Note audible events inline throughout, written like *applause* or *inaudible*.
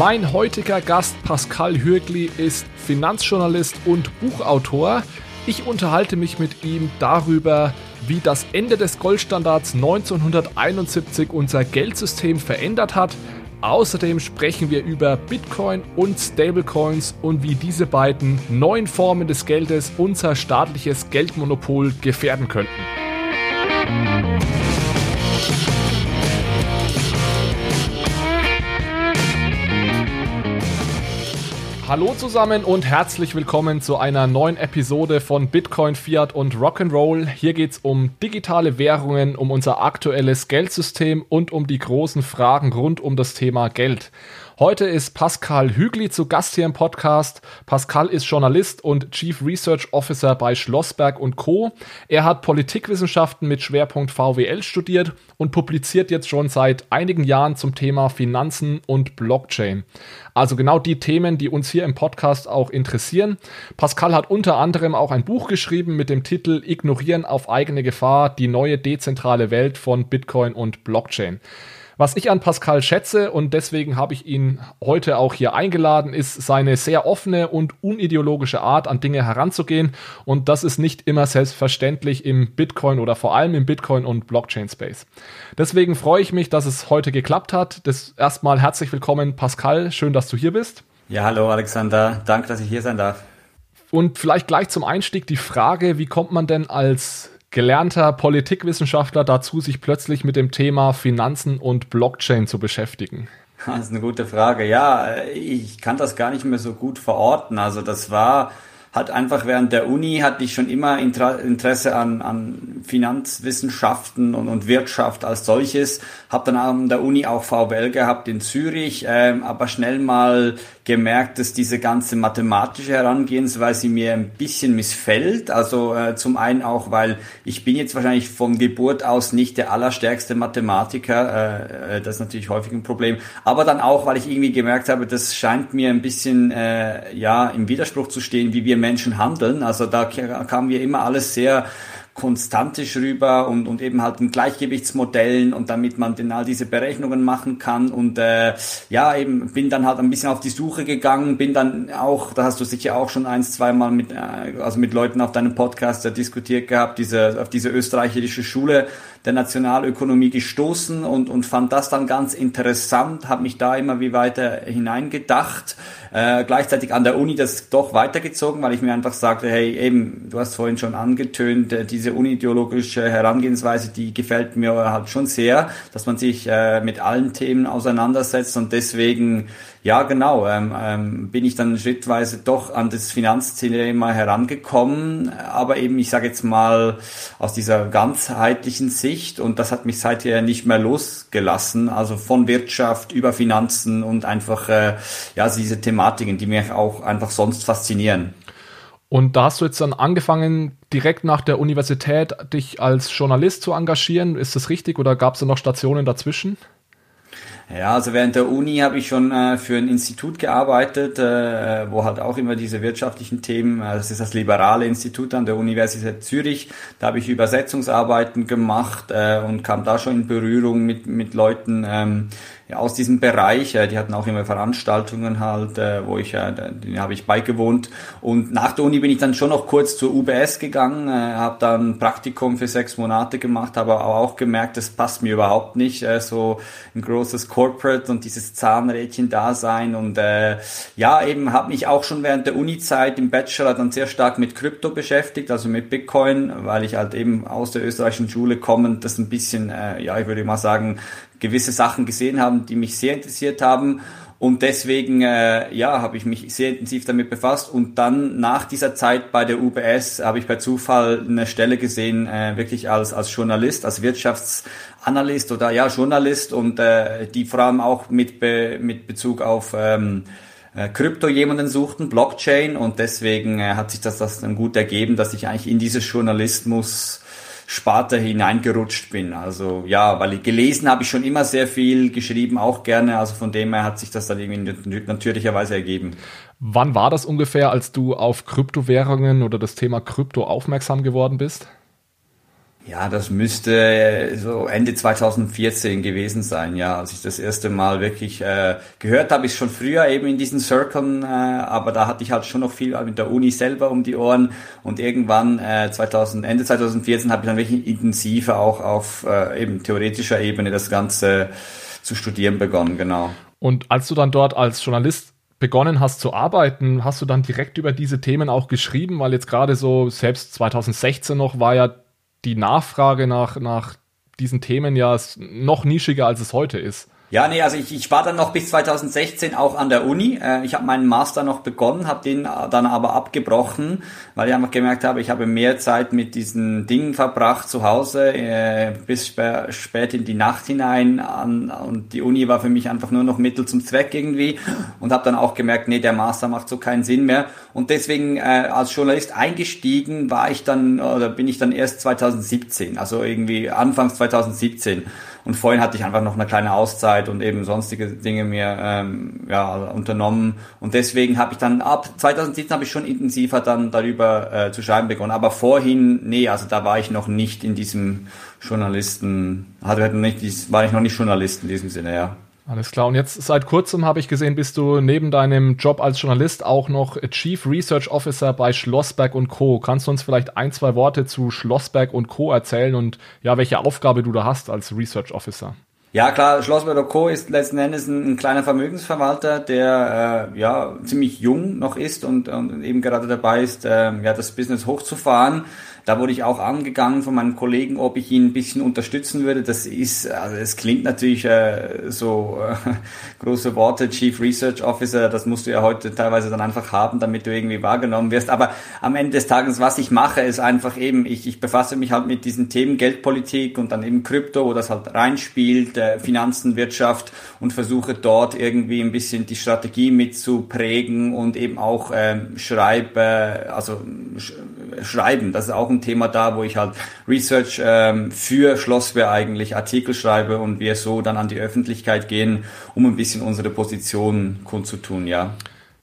Mein heutiger Gast Pascal Hürgli ist Finanzjournalist und Buchautor. Ich unterhalte mich mit ihm darüber, wie das Ende des Goldstandards 1971 unser Geldsystem verändert hat. Außerdem sprechen wir über Bitcoin und Stablecoins und wie diese beiden neuen Formen des Geldes unser staatliches Geldmonopol gefährden könnten. Hallo zusammen und herzlich willkommen zu einer neuen Episode von Bitcoin, Fiat und Rock'n'Roll. Hier geht es um digitale Währungen, um unser aktuelles Geldsystem und um die großen Fragen rund um das Thema Geld. Heute ist Pascal Hügli zu Gast hier im Podcast. Pascal ist Journalist und Chief Research Officer bei Schlossberg und Co. Er hat Politikwissenschaften mit Schwerpunkt VWL studiert und publiziert jetzt schon seit einigen Jahren zum Thema Finanzen und Blockchain. Also genau die Themen, die uns hier im Podcast auch interessieren. Pascal hat unter anderem auch ein Buch geschrieben mit dem Titel Ignorieren auf eigene Gefahr, die neue dezentrale Welt von Bitcoin und Blockchain. Was ich an Pascal schätze und deswegen habe ich ihn heute auch hier eingeladen, ist seine sehr offene und unideologische Art, an Dinge heranzugehen. Und das ist nicht immer selbstverständlich im Bitcoin oder vor allem im Bitcoin und Blockchain Space. Deswegen freue ich mich, dass es heute geklappt hat. Das erstmal herzlich willkommen, Pascal. Schön, dass du hier bist. Ja, hallo Alexander. Danke, dass ich hier sein darf. Und vielleicht gleich zum Einstieg die Frage, wie kommt man denn als gelernter Politikwissenschaftler dazu, sich plötzlich mit dem Thema Finanzen und Blockchain zu beschäftigen? Das ist eine gute Frage. Ja, ich kann das gar nicht mehr so gut verorten. Also das war hat einfach während der Uni hatte ich schon immer Interesse an, an Finanzwissenschaften und, und Wirtschaft als solches. Habe dann an der Uni auch VWL gehabt in Zürich, ähm, aber schnell mal gemerkt, dass diese ganze mathematische Herangehensweise mir ein bisschen missfällt. Also äh, zum einen auch, weil ich bin jetzt wahrscheinlich von Geburt aus nicht der allerstärkste Mathematiker. Äh, äh, das ist natürlich häufig ein Problem. Aber dann auch, weil ich irgendwie gemerkt habe, das scheint mir ein bisschen äh, ja im Widerspruch zu stehen, wie wir Menschen handeln. Also da kamen wir immer alles sehr konstantisch rüber und, und eben halt in Gleichgewichtsmodellen und damit man dann all diese Berechnungen machen kann. Und äh, ja, eben bin dann halt ein bisschen auf die Suche gegangen, bin dann auch, da hast du sicher auch schon eins, zweimal mit, äh, also mit Leuten auf deinem Podcast ja diskutiert gehabt, diese, auf diese österreichische Schule der Nationalökonomie gestoßen und, und fand das dann ganz interessant, habe mich da immer wie weiter hineingedacht, äh, gleichzeitig an der Uni das doch weitergezogen, weil ich mir einfach sagte, hey, eben, du hast vorhin schon angetönt, äh, diese unideologische Herangehensweise, die gefällt mir halt schon sehr, dass man sich äh, mit allen Themen auseinandersetzt und deswegen ja, genau. Ähm, ähm, bin ich dann schrittweise doch an das Finanzthema herangekommen, aber eben, ich sage jetzt mal, aus dieser ganzheitlichen Sicht und das hat mich seither nicht mehr losgelassen, also von Wirtschaft über Finanzen und einfach, äh, ja, diese Thematiken, die mich auch einfach sonst faszinieren. Und da hast du jetzt dann angefangen, direkt nach der Universität dich als Journalist zu engagieren. Ist das richtig oder gab es da noch Stationen dazwischen? Ja, also während der Uni habe ich schon äh, für ein Institut gearbeitet, äh, wo halt auch immer diese wirtschaftlichen Themen, äh, das ist das liberale Institut an der Universität Zürich, da habe ich Übersetzungsarbeiten gemacht äh, und kam da schon in Berührung mit, mit Leuten, ähm, ja, aus diesem Bereich. Äh, die hatten auch immer Veranstaltungen halt, äh, wo ich, äh, die habe ich beigewohnt. Und nach der Uni bin ich dann schon noch kurz zur UBS gegangen, äh, habe dann ein Praktikum für sechs Monate gemacht, aber auch gemerkt, das passt mir überhaupt nicht, äh, so ein großes Corporate und dieses Zahnrädchen-Dasein. Und äh, ja, eben habe mich auch schon während der Uni-Zeit im Bachelor dann sehr stark mit Krypto beschäftigt, also mit Bitcoin, weil ich halt eben aus der österreichischen Schule kommend das ein bisschen, äh, ja, ich würde mal sagen, gewisse Sachen gesehen haben, die mich sehr interessiert haben. Und deswegen, äh, ja, habe ich mich sehr intensiv damit befasst. Und dann nach dieser Zeit bei der UBS habe ich bei Zufall eine Stelle gesehen, äh, wirklich als, als Journalist, als Wirtschaftsanalyst oder ja, Journalist und äh, die vor allem auch mit, Be mit Bezug auf ähm, äh, Krypto jemanden suchten, Blockchain. Und deswegen äh, hat sich das, das dann gut ergeben, dass ich eigentlich in dieses Journalismus Sparte hineingerutscht bin. Also ja, weil ich gelesen habe ich schon immer sehr viel, geschrieben auch gerne. Also von dem her hat sich das dann irgendwie natürlicherweise ergeben. Wann war das ungefähr, als du auf Kryptowährungen oder das Thema Krypto aufmerksam geworden bist? Ja, das müsste so Ende 2014 gewesen sein, ja, als ich das erste Mal wirklich äh, gehört habe, ist schon früher eben in diesen Circlen, äh, aber da hatte ich halt schon noch viel mit der Uni selber um die Ohren. Und irgendwann äh, 2000, Ende 2014 habe ich dann wirklich intensiver auch auf äh, eben theoretischer Ebene das Ganze zu studieren begonnen, genau. Und als du dann dort als Journalist begonnen hast zu arbeiten, hast du dann direkt über diese Themen auch geschrieben, weil jetzt gerade so selbst 2016 noch war ja die Nachfrage nach, nach diesen Themen ja noch nischiger, als es heute ist. Ja, nee, also ich, ich war dann noch bis 2016 auch an der Uni. Äh, ich habe meinen Master noch begonnen, habe den dann aber abgebrochen, weil ich einfach gemerkt habe, ich habe mehr Zeit mit diesen Dingen verbracht zu Hause, äh, bis spä spät in die Nacht hinein. An, und die Uni war für mich einfach nur noch Mittel zum Zweck irgendwie. Und habe dann auch gemerkt, nee, der Master macht so keinen Sinn mehr. Und deswegen äh, als Journalist eingestiegen war ich dann, oder bin ich dann erst 2017, also irgendwie Anfangs 2017. Und vorhin hatte ich einfach noch eine kleine Auszeit und eben sonstige Dinge mir ähm, ja, unternommen. Und deswegen habe ich dann ab 2017 habe ich schon intensiver dann darüber äh, zu schreiben begonnen. Aber vorhin, nee, also da war ich noch nicht in diesem Journalisten, hatte nicht, war ich noch nicht Journalist in diesem Sinne, ja. Alles klar. Und jetzt seit kurzem habe ich gesehen, bist du neben deinem Job als Journalist auch noch Chief Research Officer bei Schlossberg und Co. Kannst du uns vielleicht ein, zwei Worte zu Schlossberg und Co. erzählen und ja, welche Aufgabe du da hast als Research Officer? Ja, klar, Schlossberg Co. ist letzten Endes ein, ein kleiner Vermögensverwalter, der äh, ja ziemlich jung noch ist und, und eben gerade dabei ist, äh, ja das Business hochzufahren. Da wurde ich auch angegangen von meinen Kollegen, ob ich ihn ein bisschen unterstützen würde. Das ist, also es klingt natürlich äh, so äh, *laughs* große Worte, Chief Research Officer, das musst du ja heute teilweise dann einfach haben, damit du irgendwie wahrgenommen wirst. Aber am Ende des Tages, was ich mache, ist einfach eben, ich, ich befasse mich halt mit diesen Themen Geldpolitik und dann eben Krypto, wo das halt reinspielt, äh, Finanzen, Wirtschaft und versuche dort irgendwie ein bisschen die Strategie mitzuprägen und eben auch ähm, schreibe, also sch schreiben. Das ist auch ein Thema da, wo ich halt Research ähm, für Schlosswehr eigentlich Artikel schreibe und wir so dann an die Öffentlichkeit gehen, um ein bisschen unsere Position kundzutun, ja.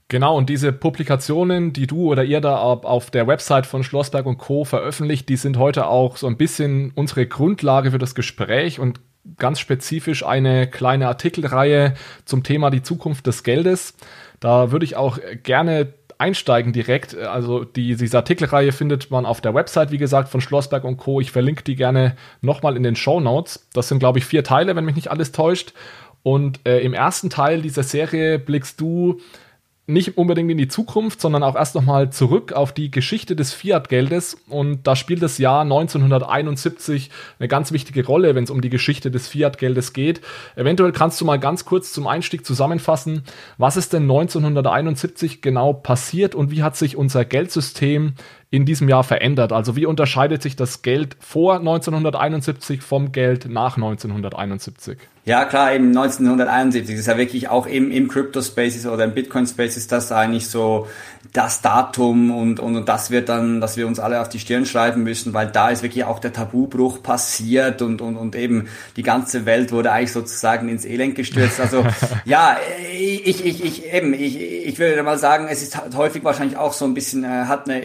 Genau, und diese Publikationen, die du oder ihr da auf der Website von Schlossberg und Co. veröffentlicht, die sind heute auch so ein bisschen unsere Grundlage für das Gespräch und ganz spezifisch eine kleine Artikelreihe zum Thema die Zukunft des Geldes. Da würde ich auch gerne einsteigen direkt. Also die, diese Artikelreihe findet man auf der Website, wie gesagt, von Schlossberg und Co. Ich verlinke die gerne nochmal in den Show Notes. Das sind, glaube ich, vier Teile, wenn mich nicht alles täuscht. Und äh, im ersten Teil dieser Serie blickst du nicht unbedingt in die Zukunft, sondern auch erst nochmal zurück auf die Geschichte des Fiat-Geldes. Und da spielt das Jahr 1971 eine ganz wichtige Rolle, wenn es um die Geschichte des Fiat-Geldes geht. Eventuell kannst du mal ganz kurz zum Einstieg zusammenfassen, was ist denn 1971 genau passiert und wie hat sich unser Geldsystem in diesem Jahr verändert? Also wie unterscheidet sich das Geld vor 1971 vom Geld nach 1971? Ja, klar, eben 1971 das ist ja wirklich auch im, im Crypto-Spaces oder im Bitcoin-Space ist das eigentlich so das Datum und, und, und das wird dann, dass wir uns alle auf die Stirn schreiben müssen, weil da ist wirklich auch der Tabubruch passiert und, und, und eben die ganze Welt wurde eigentlich sozusagen ins Elend gestürzt. Also *laughs* ja, ich, ich, ich eben, ich, ich würde mal sagen, es ist häufig wahrscheinlich auch so ein bisschen, äh, hat eine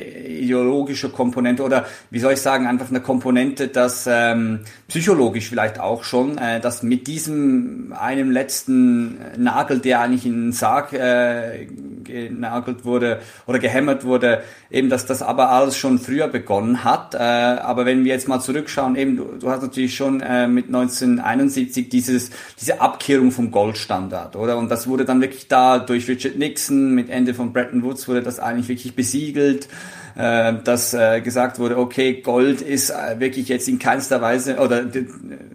ideologische Komponente oder wie soll ich sagen, einfach eine Komponente, dass ähm, psychologisch vielleicht auch schon, äh, dass mit diesem einem letzten Nagel, der eigentlich in den Sarg äh, genagelt wurde, oder gehämmert wurde, eben, dass das aber alles schon früher begonnen hat. Äh, aber wenn wir jetzt mal zurückschauen, eben, du, du hast natürlich schon äh, mit 1971 dieses, diese Abkehrung vom Goldstandard, oder? Und das wurde dann wirklich da durch Richard Nixon, mit Ende von Bretton Woods wurde das eigentlich wirklich besiegelt äh, dass äh, gesagt wurde, okay, Gold ist äh, wirklich jetzt in keinster Weise oder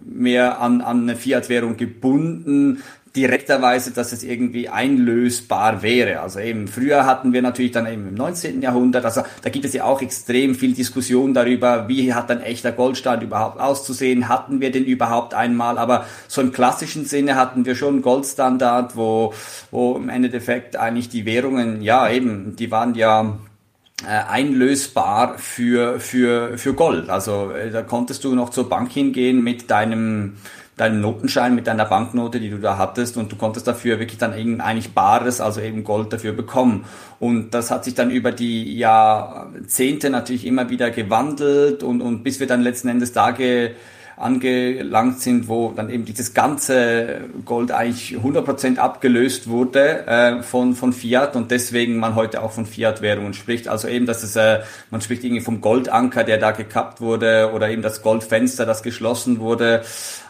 mehr an, an eine Fiat-Währung gebunden, direkterweise, dass es irgendwie einlösbar wäre. Also eben früher hatten wir natürlich dann eben im 19. Jahrhundert, also da gibt es ja auch extrem viel Diskussion darüber, wie hat ein echter Goldstand überhaupt auszusehen, hatten wir den überhaupt einmal, aber so im klassischen Sinne hatten wir schon einen Goldstandard, wo, wo im Endeffekt eigentlich die Währungen, ja eben, die waren ja äh, einlösbar für, für, für Gold. Also äh, da konntest du noch zur Bank hingehen mit deinem deinen Notenschein mit deiner Banknote, die du da hattest und du konntest dafür wirklich dann eben eigentlich Bares, also eben Gold dafür bekommen. Und das hat sich dann über die Jahrzehnte natürlich immer wieder gewandelt und, und bis wir dann letzten Endes da ge, angelangt sind, wo dann eben dieses ganze Gold eigentlich 100% abgelöst wurde äh, von, von Fiat und deswegen man heute auch von Fiat-Währungen spricht. Also eben, dass es, äh, man spricht irgendwie vom Goldanker, der da gekappt wurde oder eben das Goldfenster, das geschlossen wurde.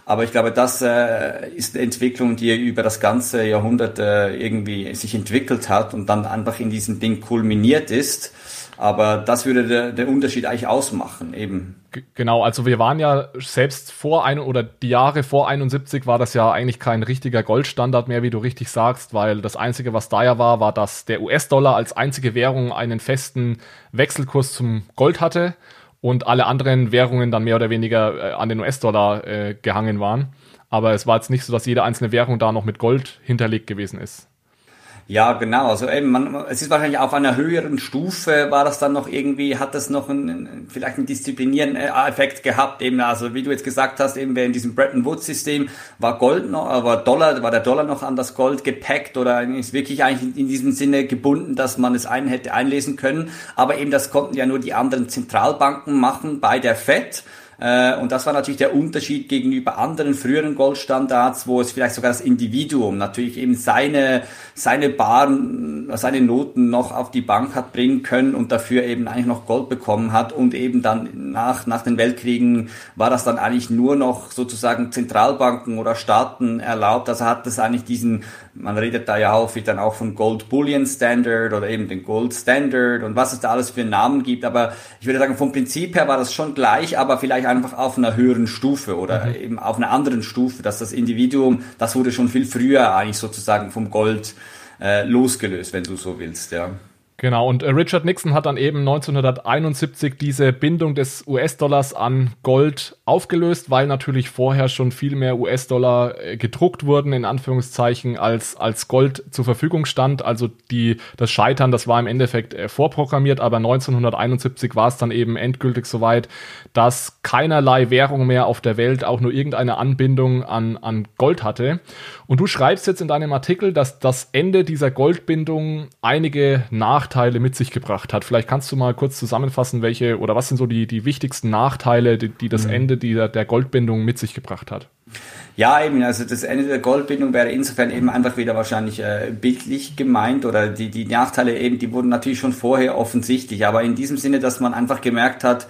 Aber ich glaube, das äh, ist eine Entwicklung, die über das ganze Jahrhundert äh, irgendwie sich entwickelt hat und dann einfach in diesem Ding kulminiert ist. Aber das würde der, der Unterschied eigentlich ausmachen, eben. Genau, also wir waren ja selbst vor ein oder die Jahre vor 71 war das ja eigentlich kein richtiger Goldstandard mehr, wie du richtig sagst, weil das einzige, was da ja war, war, dass der US-Dollar als einzige Währung einen festen Wechselkurs zum Gold hatte und alle anderen Währungen dann mehr oder weniger äh, an den US-Dollar äh, gehangen waren. Aber es war jetzt nicht so, dass jede einzelne Währung da noch mit Gold hinterlegt gewesen ist. Ja, genau. Also eben, man, es ist wahrscheinlich auf einer höheren Stufe war das dann noch irgendwie, hat das noch einen, vielleicht einen disziplinierenden Effekt gehabt, eben, also wie du jetzt gesagt hast, eben in diesem Bretton Woods System war Gold noch, war Dollar, war der Dollar noch an das Gold gepackt oder ist wirklich eigentlich in diesem Sinne gebunden, dass man es einen hätte einlesen können. Aber eben das konnten ja nur die anderen Zentralbanken machen bei der FED. Äh, und das war natürlich der Unterschied gegenüber anderen früheren Goldstandards, wo es vielleicht sogar das Individuum natürlich eben seine, seine Baren, seine Noten noch auf die Bank hat bringen können und dafür eben eigentlich noch Gold bekommen hat und eben dann nach, nach den Weltkriegen war das dann eigentlich nur noch sozusagen Zentralbanken oder Staaten erlaubt. Also hat das eigentlich diesen man redet da ja häufig dann auch von Gold Bullion Standard oder eben den Gold Standard und was es da alles für Namen gibt. Aber ich würde sagen, vom Prinzip her war das schon gleich, aber vielleicht einfach auf einer höheren Stufe oder mhm. eben auf einer anderen Stufe, dass das Individuum, das wurde schon viel früher eigentlich sozusagen vom Gold äh, losgelöst, wenn du so willst, ja. Genau, und äh, Richard Nixon hat dann eben 1971 diese Bindung des US-Dollars an Gold aufgelöst, weil natürlich vorher schon viel mehr US-Dollar äh, gedruckt wurden, in Anführungszeichen, als, als Gold zur Verfügung stand. Also die, das Scheitern, das war im Endeffekt äh, vorprogrammiert, aber 1971 war es dann eben endgültig soweit, dass keinerlei Währung mehr auf der Welt auch nur irgendeine Anbindung an, an Gold hatte. Und du schreibst jetzt in deinem Artikel, dass das Ende dieser Goldbindung einige Nachteile mit sich gebracht hat. Vielleicht kannst du mal kurz zusammenfassen, welche oder was sind so die, die wichtigsten Nachteile, die, die das mhm. Ende dieser, der Goldbindung mit sich gebracht hat? Ja, eben, also das Ende der Goldbindung wäre insofern eben einfach wieder wahrscheinlich äh, bildlich gemeint oder die, die Nachteile eben, die wurden natürlich schon vorher offensichtlich, aber in diesem Sinne, dass man einfach gemerkt hat,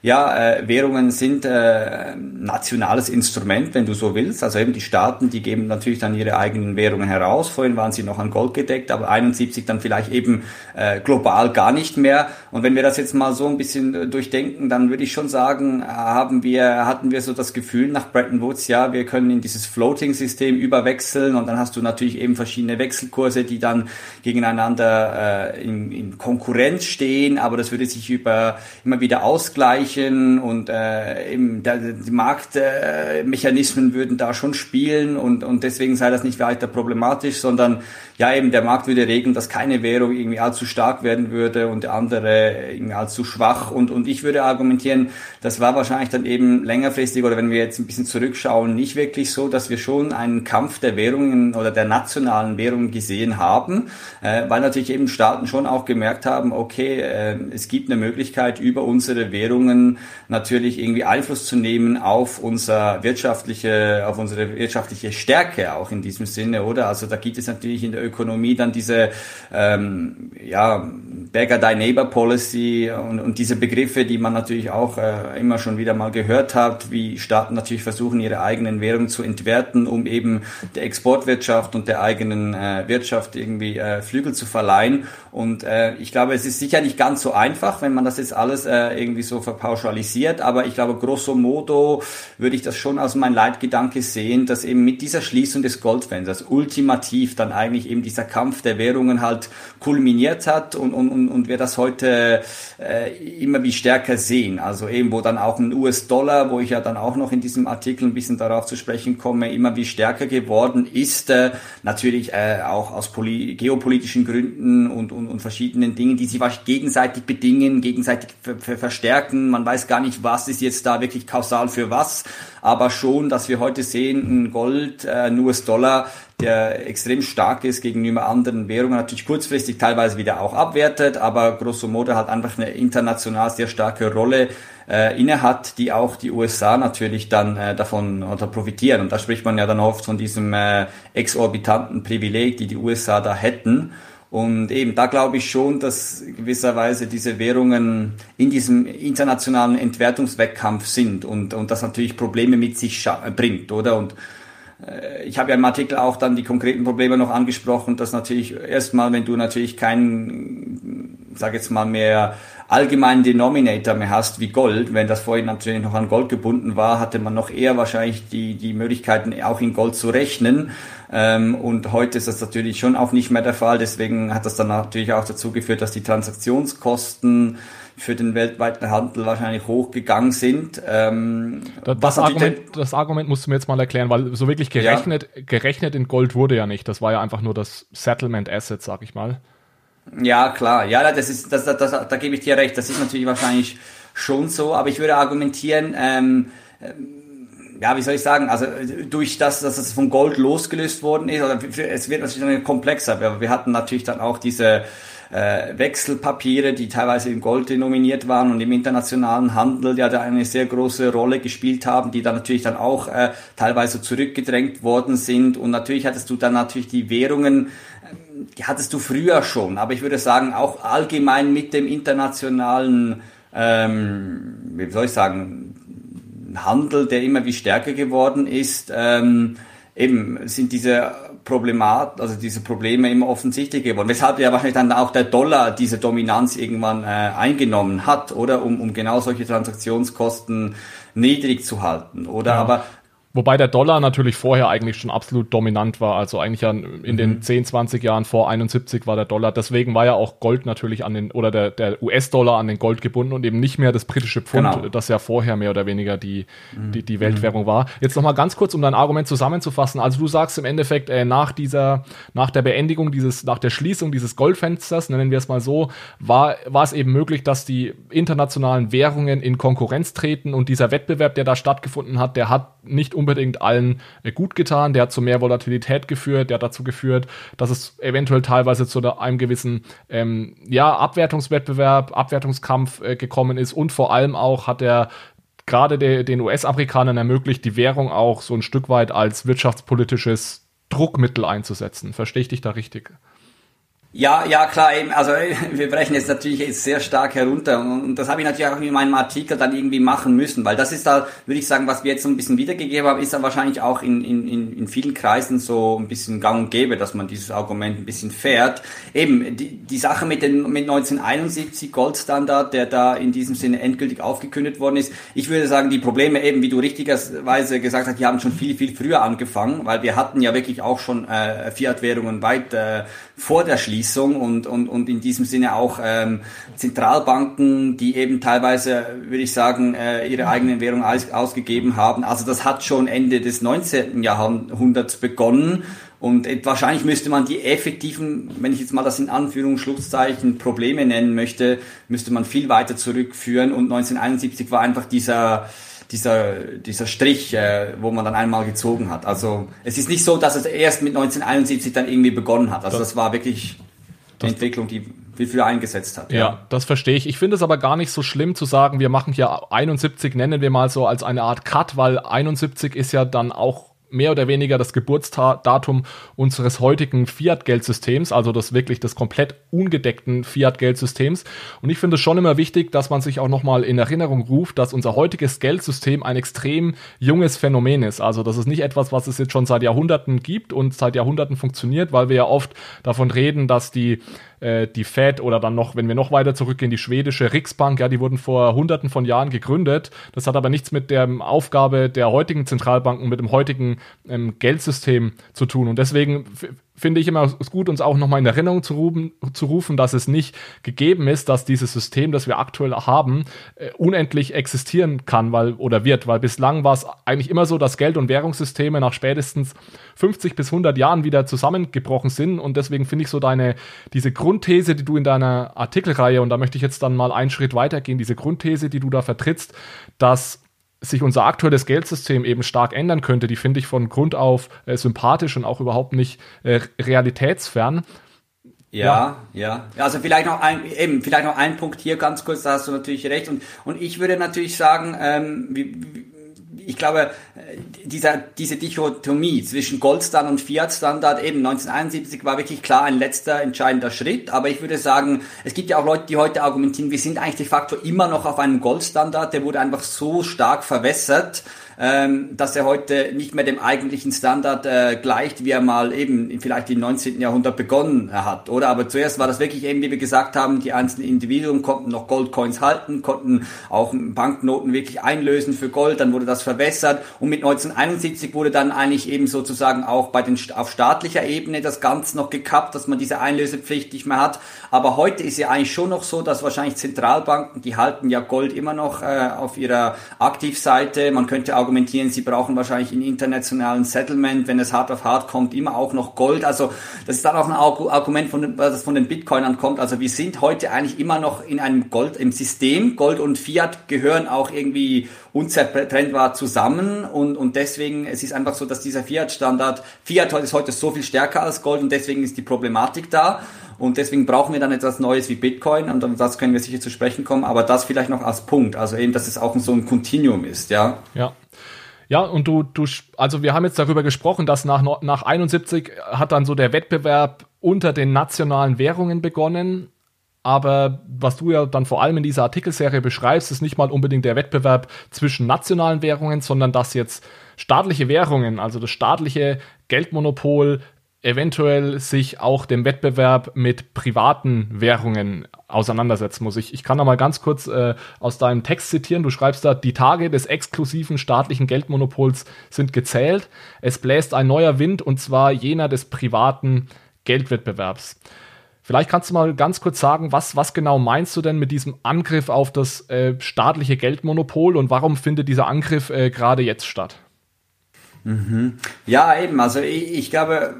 ja, äh, Währungen sind äh, nationales Instrument, wenn du so willst. Also eben die Staaten, die geben natürlich dann ihre eigenen Währungen heraus. Vorhin waren sie noch an Gold gedeckt, aber 71 dann vielleicht eben äh, global gar nicht mehr. Und wenn wir das jetzt mal so ein bisschen äh, durchdenken, dann würde ich schon sagen, haben wir, hatten wir so das Gefühl nach Bretton Woods, ja, wir können in dieses Floating-System überwechseln und dann hast du natürlich eben verschiedene Wechselkurse, die dann gegeneinander äh, in, in Konkurrenz stehen, aber das würde sich über immer wieder ausgleichen Weichen und äh, eben der, die Marktmechanismen äh, würden da schon spielen und, und deswegen sei das nicht weiter problematisch, sondern ja eben der Markt würde regeln, dass keine Währung irgendwie allzu stark werden würde und andere irgendwie allzu schwach. Und, und ich würde argumentieren, das war wahrscheinlich dann eben längerfristig oder wenn wir jetzt ein bisschen zurückschauen, nicht wirklich so, dass wir schon einen Kampf der Währungen oder der nationalen Währungen gesehen haben, äh, weil natürlich eben Staaten schon auch gemerkt haben, okay, äh, es gibt eine Möglichkeit über unsere Währungen Unternehmen natürlich irgendwie Einfluss zu nehmen auf unser wirtschaftliche, auf unsere wirtschaftliche Stärke auch in diesem Sinne, oder? Also da gibt es natürlich in der Ökonomie dann diese ähm, ja, Beggar Thy Neighbor Policy und, und diese Begriffe, die man natürlich auch äh, immer schon wieder mal gehört hat, wie Staaten natürlich versuchen, ihre eigenen Währungen zu entwerten, um eben der Exportwirtschaft und der eigenen äh, Wirtschaft irgendwie äh, Flügel zu verleihen. Und äh, ich glaube, es ist sicher nicht ganz so einfach, wenn man das jetzt alles äh, irgendwie so verpauschalisiert, aber ich glaube, grosso modo würde ich das schon als mein Leitgedanke sehen, dass eben mit dieser Schließung des Goldfensters ultimativ dann eigentlich eben dieser Kampf der Währungen halt kulminiert hat und, und und, und wir das heute äh, immer wie stärker sehen. Also eben, wo dann auch ein US-Dollar, wo ich ja dann auch noch in diesem Artikel ein bisschen darauf zu sprechen komme, immer wie stärker geworden ist. Äh, natürlich äh, auch aus geopolitischen Gründen und, und, und verschiedenen Dingen, die sich gegenseitig bedingen, gegenseitig verstärken. Man weiß gar nicht, was ist jetzt da wirklich kausal für was aber schon, dass wir heute sehen, ein Gold, äh, ein US-Dollar, der extrem stark ist gegenüber anderen Währungen, natürlich kurzfristig teilweise wieder auch abwertet, aber grosso modo hat einfach eine international sehr starke Rolle äh, inne hat, die auch die USA natürlich dann äh, davon oder profitieren. Und da spricht man ja dann oft von diesem äh, exorbitanten Privileg, die die USA da hätten. Und eben, da glaube ich schon, dass gewisserweise diese Währungen in diesem internationalen Entwertungswettkampf sind und, und das natürlich Probleme mit sich bringt, oder? Und äh, ich habe ja im Artikel auch dann die konkreten Probleme noch angesprochen, dass natürlich erstmal, wenn du natürlich keinen, sag jetzt mal mehr allgemeinen Denominator mehr hast wie Gold, wenn das vorhin natürlich noch an Gold gebunden war, hatte man noch eher wahrscheinlich die, die Möglichkeiten auch in Gold zu rechnen. Ähm, und heute ist das natürlich schon auch nicht mehr der Fall. Deswegen hat das dann natürlich auch dazu geführt, dass die Transaktionskosten für den weltweiten Handel wahrscheinlich hochgegangen sind. Ähm, das, Argument, das Argument musst du mir jetzt mal erklären, weil so wirklich gerechnet, ja. gerechnet in Gold wurde ja nicht. Das war ja einfach nur das Settlement Asset, sag ich mal. Ja, klar. Ja, das ist, das, das, das, da gebe ich dir recht. Das ist natürlich wahrscheinlich schon so, aber ich würde argumentieren, ähm, ähm ja, wie soll ich sagen, also durch das, dass es von Gold losgelöst worden ist, oder es wird natürlich komplexer, aber wir hatten natürlich dann auch diese äh, Wechselpapiere, die teilweise in Gold denominiert waren und im internationalen Handel ja da eine sehr große Rolle gespielt haben, die dann natürlich dann auch äh, teilweise zurückgedrängt worden sind und natürlich hattest du dann natürlich die Währungen, die hattest du früher schon, aber ich würde sagen, auch allgemein mit dem internationalen, ähm, wie soll ich sagen, Handel, der immer wie stärker geworden ist, ähm, eben sind diese Problemat, also diese Probleme immer offensichtlich geworden. Weshalb ja wahrscheinlich dann auch der Dollar diese Dominanz irgendwann äh, eingenommen hat, oder um, um genau solche Transaktionskosten niedrig zu halten. Oder ja. aber Wobei der Dollar natürlich vorher eigentlich schon absolut dominant war. Also eigentlich ja in mhm. den 10, 20 Jahren vor 71 war der Dollar. Deswegen war ja auch Gold natürlich an den, oder der, der US-Dollar an den Gold gebunden und eben nicht mehr das britische Pfund, genau. das ja vorher mehr oder weniger die, mhm. die, die Weltwährung war. Jetzt nochmal ganz kurz, um dein Argument zusammenzufassen. Also du sagst im Endeffekt, äh, nach dieser, nach der Beendigung dieses, nach der Schließung dieses Goldfensters, nennen wir es mal so, war, war es eben möglich, dass die internationalen Währungen in Konkurrenz treten und dieser Wettbewerb, der da stattgefunden hat, der hat nicht unbedingt allen äh, gut getan. Der hat zu mehr Volatilität geführt, der hat dazu geführt, dass es eventuell teilweise zu einem gewissen ähm, ja, Abwertungswettbewerb, Abwertungskampf äh, gekommen ist und vor allem auch hat er gerade de, den US-Amerikanern ermöglicht, die Währung auch so ein Stück weit als wirtschaftspolitisches Druckmittel einzusetzen. Verstehe ich dich da richtig? Ja, ja, klar, eben, also *laughs* wir brechen jetzt natürlich jetzt sehr stark herunter und das habe ich natürlich auch in meinem Artikel dann irgendwie machen müssen, weil das ist da, würde ich sagen, was wir jetzt so ein bisschen wiedergegeben haben, ist dann wahrscheinlich auch in, in, in vielen Kreisen so ein bisschen gang und gäbe, dass man dieses Argument ein bisschen fährt. Eben, die, die Sache mit, den, mit 1971 Goldstandard, der da in diesem Sinne endgültig aufgekündigt worden ist, ich würde sagen, die Probleme eben, wie du richtigerweise gesagt hast, die haben schon viel, viel früher angefangen, weil wir hatten ja wirklich auch schon äh, Fiat-Währungen weit äh, vor der Schließung und, und, und in diesem Sinne auch ähm, Zentralbanken, die eben teilweise, würde ich sagen, äh, ihre eigenen Währung aus, ausgegeben haben. Also das hat schon Ende des 19. Jahrhunderts begonnen. Und wahrscheinlich müsste man die effektiven, wenn ich jetzt mal das in Anführungsschlusszeichen Probleme nennen möchte, müsste man viel weiter zurückführen. Und 1971 war einfach dieser dieser, dieser Strich, äh, wo man dann einmal gezogen hat. Also es ist nicht so, dass es erst mit 1971 dann irgendwie begonnen hat. Also das war wirklich die Entwicklung, die wie viel eingesetzt hat. Ja, ja das verstehe ich. Ich finde es aber gar nicht so schlimm zu sagen, wir machen hier 71, nennen wir mal so als eine Art Cut, weil 71 ist ja dann auch mehr oder weniger das Geburtsdatum unseres heutigen Fiat-Geldsystems, also das wirklich des komplett ungedeckten Fiat-Geldsystems. Und ich finde es schon immer wichtig, dass man sich auch nochmal in Erinnerung ruft, dass unser heutiges Geldsystem ein extrem junges Phänomen ist. Also das ist nicht etwas, was es jetzt schon seit Jahrhunderten gibt und seit Jahrhunderten funktioniert, weil wir ja oft davon reden, dass die äh, die Fed oder dann noch, wenn wir noch weiter zurückgehen, die schwedische Riksbank, ja, die wurden vor hunderten von Jahren gegründet. Das hat aber nichts mit der Aufgabe der heutigen Zentralbanken, mit dem heutigen ähm, Geldsystem zu tun. Und deswegen finde ich immer gut, uns auch nochmal in Erinnerung zu rufen, zu rufen, dass es nicht gegeben ist, dass dieses System, das wir aktuell haben, äh, unendlich existieren kann weil, oder wird, weil bislang war es eigentlich immer so, dass Geld- und Währungssysteme nach spätestens 50 bis 100 Jahren wieder zusammengebrochen sind. Und deswegen finde ich so deine, diese Grundthese, die du in deiner Artikelreihe, und da möchte ich jetzt dann mal einen Schritt weitergehen, diese Grundthese, die du da vertrittst, dass sich unser aktuelles Geldsystem eben stark ändern könnte, die finde ich von Grund auf äh, sympathisch und auch überhaupt nicht äh, realitätsfern. Ja, ja, ja. Also vielleicht noch ein, eben, vielleicht noch ein Punkt hier ganz kurz, da hast du natürlich recht. Und, und ich würde natürlich sagen, ähm, wie, wie, ich glaube, dieser, diese Dichotomie zwischen Goldstandard und Fiat-Standard eben 1971 war wirklich klar ein letzter entscheidender Schritt. Aber ich würde sagen, es gibt ja auch Leute, die heute argumentieren, wir sind eigentlich de facto immer noch auf einem Goldstandard, der wurde einfach so stark verwässert, ähm, dass er heute nicht mehr dem eigentlichen Standard äh, gleicht, wie er mal eben vielleicht im 19. Jahrhundert begonnen hat, oder? Aber zuerst war das wirklich eben, wie wir gesagt haben, die einzelnen Individuen konnten noch Goldcoins halten, konnten auch Banknoten wirklich einlösen für Gold, dann wurde das verwässert und mit 1971 wurde dann eigentlich eben sozusagen auch bei den auf staatlicher Ebene das Ganze noch gekappt, dass man diese Einlösepflicht nicht mehr hat. Aber heute ist ja eigentlich schon noch so, dass wahrscheinlich Zentralbanken, die halten ja Gold immer noch äh, auf ihrer Aktivseite. Man könnte auch argumentieren, sie brauchen wahrscheinlich in internationalen Settlement, wenn es hart auf hart kommt, immer auch noch Gold. Also das ist dann auch ein Argument, von, das von den Bitcoinern kommt. Also wir sind heute eigentlich immer noch in einem Gold im System. Gold und Fiat gehören auch irgendwie unzertrennbar zusammen und, und deswegen, es ist einfach so, dass dieser Fiat-Standard, Fiat ist heute so viel stärker als Gold und deswegen ist die Problematik da. Und deswegen brauchen wir dann etwas Neues wie Bitcoin und das können wir sicher zu sprechen kommen, aber das vielleicht noch als Punkt, also eben, dass es auch so ein Continuum ist, ja. Ja. Ja, und du, du, also wir haben jetzt darüber gesprochen, dass nach, nach 71 hat dann so der Wettbewerb unter den nationalen Währungen begonnen. Aber was du ja dann vor allem in dieser Artikelserie beschreibst, ist nicht mal unbedingt der Wettbewerb zwischen nationalen Währungen, sondern dass jetzt staatliche Währungen, also das staatliche Geldmonopol eventuell sich auch dem Wettbewerb mit privaten Währungen auseinandersetzen muss. Ich, ich kann da mal ganz kurz äh, aus deinem Text zitieren. Du schreibst da, die Tage des exklusiven staatlichen Geldmonopols sind gezählt. Es bläst ein neuer Wind und zwar jener des privaten Geldwettbewerbs. Vielleicht kannst du mal ganz kurz sagen, was, was genau meinst du denn mit diesem Angriff auf das äh, staatliche Geldmonopol und warum findet dieser Angriff äh, gerade jetzt statt? Mhm. Ja, eben. Also ich, ich, glaube,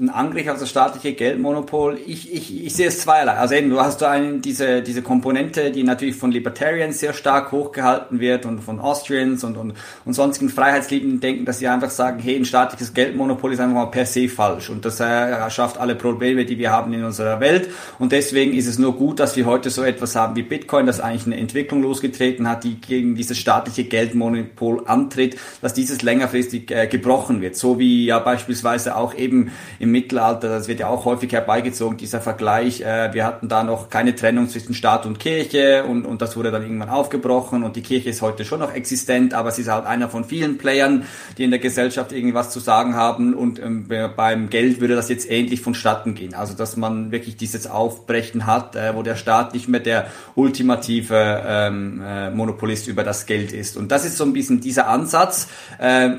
ein Angriff auf das staatliche Geldmonopol, ich, ich, ich sehe es zweierlei. Also eben, du hast da einen, diese, diese Komponente, die natürlich von Libertarians sehr stark hochgehalten wird und von Austrians und, und, und sonstigen Freiheitsliebenden denken, dass sie einfach sagen, hey, ein staatliches Geldmonopol ist einfach mal per se falsch und das äh, schafft alle Probleme, die wir haben in unserer Welt und deswegen ist es nur gut, dass wir heute so etwas haben wie Bitcoin, das eigentlich eine Entwicklung losgetreten hat, die gegen dieses staatliche Geldmonopol antritt, dass dieses längerfristig äh, gebrochen wird. So wie ja beispielsweise auch eben im Mittelalter, das wird ja auch häufig herbeigezogen, dieser Vergleich, äh, wir hatten da noch keine Trennung zwischen Staat und Kirche und, und das wurde dann irgendwann aufgebrochen und die Kirche ist heute schon noch existent, aber sie ist halt einer von vielen Playern, die in der Gesellschaft irgendwas zu sagen haben und ähm, beim Geld würde das jetzt ähnlich vonstatten gehen. Also dass man wirklich dieses Aufbrechen hat, äh, wo der Staat nicht mehr der ultimative ähm, äh, Monopolist über das Geld ist. Und das ist so ein bisschen dieser Ansatz, äh,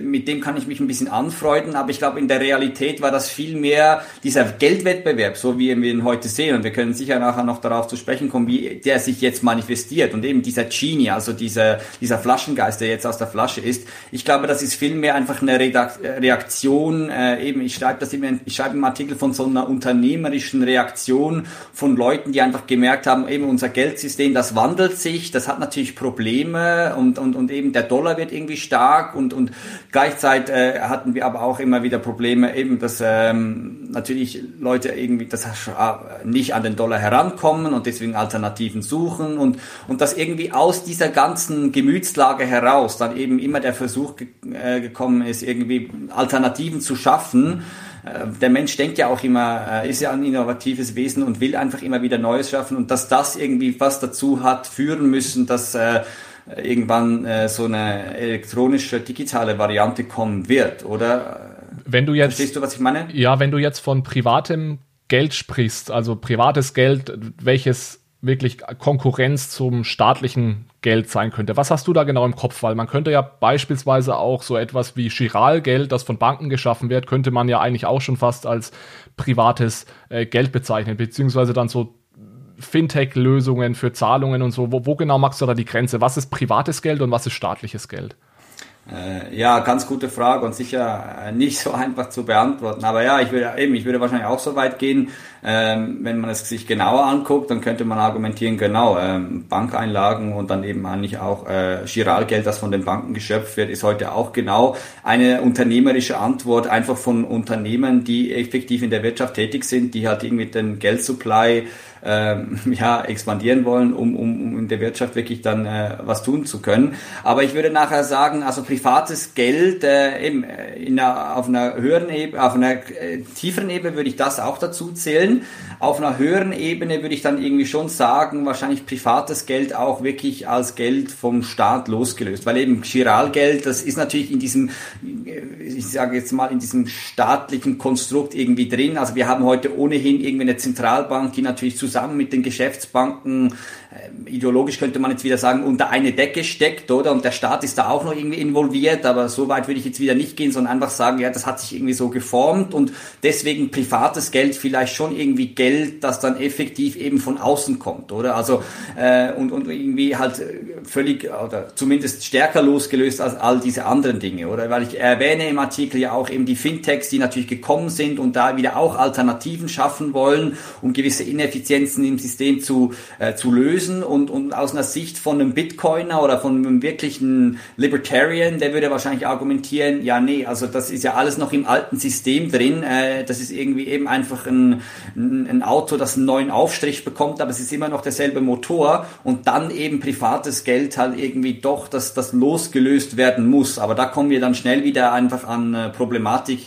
mit dem kann ich mich ein bisschen anfreunden, aber ich glaube, in der Realität war das viel mehr dieser Geldwettbewerb, so wie wir ihn heute sehen. Und wir können sicher nachher noch darauf zu sprechen kommen, wie der sich jetzt manifestiert. Und eben dieser Genie, also dieser, dieser Flaschengeist, der jetzt aus der Flasche ist. Ich glaube, das ist viel mehr einfach eine Reaktion, äh, eben, ich schreibe das immer, ich schreibe im Artikel von so einer unternehmerischen Reaktion von Leuten, die einfach gemerkt haben, eben unser Geldsystem, das wandelt sich, das hat natürlich Probleme und, und, und eben der Dollar wird irgendwie stark und, und Gleichzeitig äh, hatten wir aber auch immer wieder Probleme, eben, dass ähm, natürlich Leute irgendwie das äh, nicht an den Dollar herankommen und deswegen Alternativen suchen und, und dass irgendwie aus dieser ganzen Gemütslage heraus dann eben immer der Versuch ge äh, gekommen ist, irgendwie Alternativen zu schaffen. Äh, der Mensch denkt ja auch immer, ist ja ein innovatives Wesen und will einfach immer wieder Neues schaffen und dass das irgendwie was dazu hat führen müssen, dass äh, irgendwann äh, so eine elektronische, digitale Variante kommen wird, oder? Wenn du jetzt, Verstehst du, was ich meine? Ja, wenn du jetzt von privatem Geld sprichst, also privates Geld, welches wirklich Konkurrenz zum staatlichen Geld sein könnte. Was hast du da genau im Kopf? Weil man könnte ja beispielsweise auch so etwas wie Chiralgeld, das von Banken geschaffen wird, könnte man ja eigentlich auch schon fast als privates äh, Geld bezeichnen, beziehungsweise dann so Fintech-Lösungen für Zahlungen und so. Wo, wo genau machst du da die Grenze? Was ist privates Geld und was ist staatliches Geld? Äh, ja, ganz gute Frage und sicher äh, nicht so *laughs* einfach zu beantworten. Aber ja, ich würde eben, ich würde wahrscheinlich auch so weit gehen, ähm, wenn man es sich genauer anguckt, dann könnte man argumentieren, genau, ähm, Bankeinlagen und dann eben eigentlich auch äh, Giralgeld, das von den Banken geschöpft wird, ist heute auch genau eine unternehmerische Antwort einfach von Unternehmen, die effektiv in der Wirtschaft tätig sind, die halt irgendwie den Geldsupply ähm, *laughs* ja, expandieren wollen, um, um, um in der Wirtschaft wirklich dann äh, was tun zu können. Aber ich würde nachher sagen, also privates Geld äh, eben äh, in einer, auf einer höheren Ebene, auf einer äh, tieferen Ebene würde ich das auch dazu zählen. Auf einer höheren Ebene würde ich dann irgendwie schon sagen, wahrscheinlich privates Geld auch wirklich als Geld vom Staat losgelöst, weil eben Giralgeld, das ist natürlich in diesem, äh, ich sage jetzt mal, in diesem staatlichen Konstrukt irgendwie drin. Also wir haben heute ohnehin irgendwie eine Zentralbank, die natürlich zu zusammen mit den Geschäftsbanken ideologisch könnte man jetzt wieder sagen, unter eine Decke steckt, oder? Und der Staat ist da auch noch irgendwie involviert, aber so weit würde ich jetzt wieder nicht gehen, sondern einfach sagen, ja, das hat sich irgendwie so geformt und deswegen privates Geld vielleicht schon irgendwie Geld, das dann effektiv eben von außen kommt, oder? Also äh, und, und irgendwie halt äh, völlig oder zumindest stärker losgelöst als all diese anderen Dinge, oder? Weil ich erwähne im Artikel ja auch eben die Fintechs, die natürlich gekommen sind und da wieder auch Alternativen schaffen wollen, um gewisse Ineffizienzen im System zu, äh, zu lösen lösen und, und aus einer Sicht von einem Bitcoiner oder von einem wirklichen Libertarian, der würde wahrscheinlich argumentieren, ja nee, also das ist ja alles noch im alten System drin, äh, das ist irgendwie eben einfach ein, ein Auto, das einen neuen Aufstrich bekommt, aber es ist immer noch derselbe Motor und dann eben privates Geld halt irgendwie doch, dass das losgelöst werden muss. Aber da kommen wir dann schnell wieder einfach an äh, Problematik,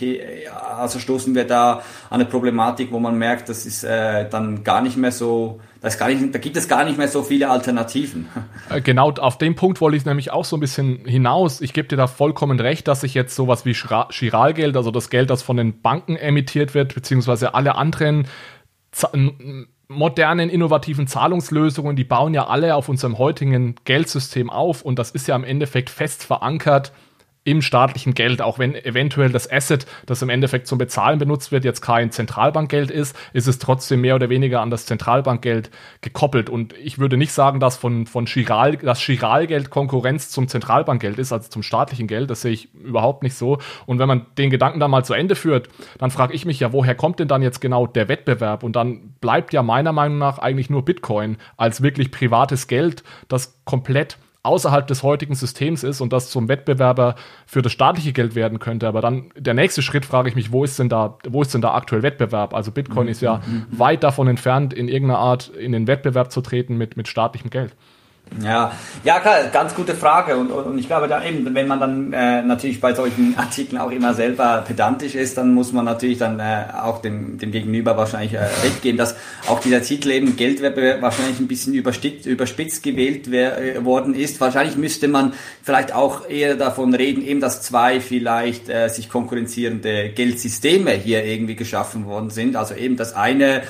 also stoßen wir da an eine Problematik, wo man merkt, das ist äh, dann gar nicht mehr so das gar nicht, da gibt es gar nicht mehr so viele Alternativen. Äh, genau, auf den Punkt wollte ich nämlich auch so ein bisschen hinaus. Ich gebe dir da vollkommen recht, dass sich jetzt sowas wie Chiralgeld, also das Geld, das von den Banken emittiert wird, beziehungsweise alle anderen modernen, innovativen Zahlungslösungen, die bauen ja alle auf unserem heutigen Geldsystem auf und das ist ja im Endeffekt fest verankert im staatlichen Geld, auch wenn eventuell das Asset, das im Endeffekt zum Bezahlen benutzt wird, jetzt kein Zentralbankgeld ist, ist es trotzdem mehr oder weniger an das Zentralbankgeld gekoppelt. Und ich würde nicht sagen, dass von, von Chiral, das Chiralgeld Konkurrenz zum Zentralbankgeld ist, also zum staatlichen Geld. Das sehe ich überhaupt nicht so. Und wenn man den Gedanken dann mal zu Ende führt, dann frage ich mich ja, woher kommt denn dann jetzt genau der Wettbewerb? Und dann bleibt ja meiner Meinung nach eigentlich nur Bitcoin als wirklich privates Geld, das komplett außerhalb des heutigen Systems ist und das zum Wettbewerber für das staatliche Geld werden könnte. Aber dann der nächste Schritt frage ich mich, wo ist denn da, wo ist denn da aktuell Wettbewerb? Also Bitcoin mhm. ist ja mhm. weit davon entfernt, in irgendeiner Art in den Wettbewerb zu treten mit, mit staatlichem Geld. Ja, ja klar, ganz gute Frage und, und, und ich glaube da eben, wenn man dann äh, natürlich bei solchen *laughs* Artikeln auch immer selber pedantisch ist, dann muss man natürlich dann äh, auch dem, dem Gegenüber wahrscheinlich äh, recht geben, dass auch dieser Titel eben Geldwettbewerb wahrscheinlich ein bisschen überspitzt, überspitzt gewählt wer, äh, worden ist. Wahrscheinlich müsste man vielleicht auch eher davon reden, eben dass zwei vielleicht äh, sich konkurrenzierende Geldsysteme hier irgendwie geschaffen worden sind. Also eben das eine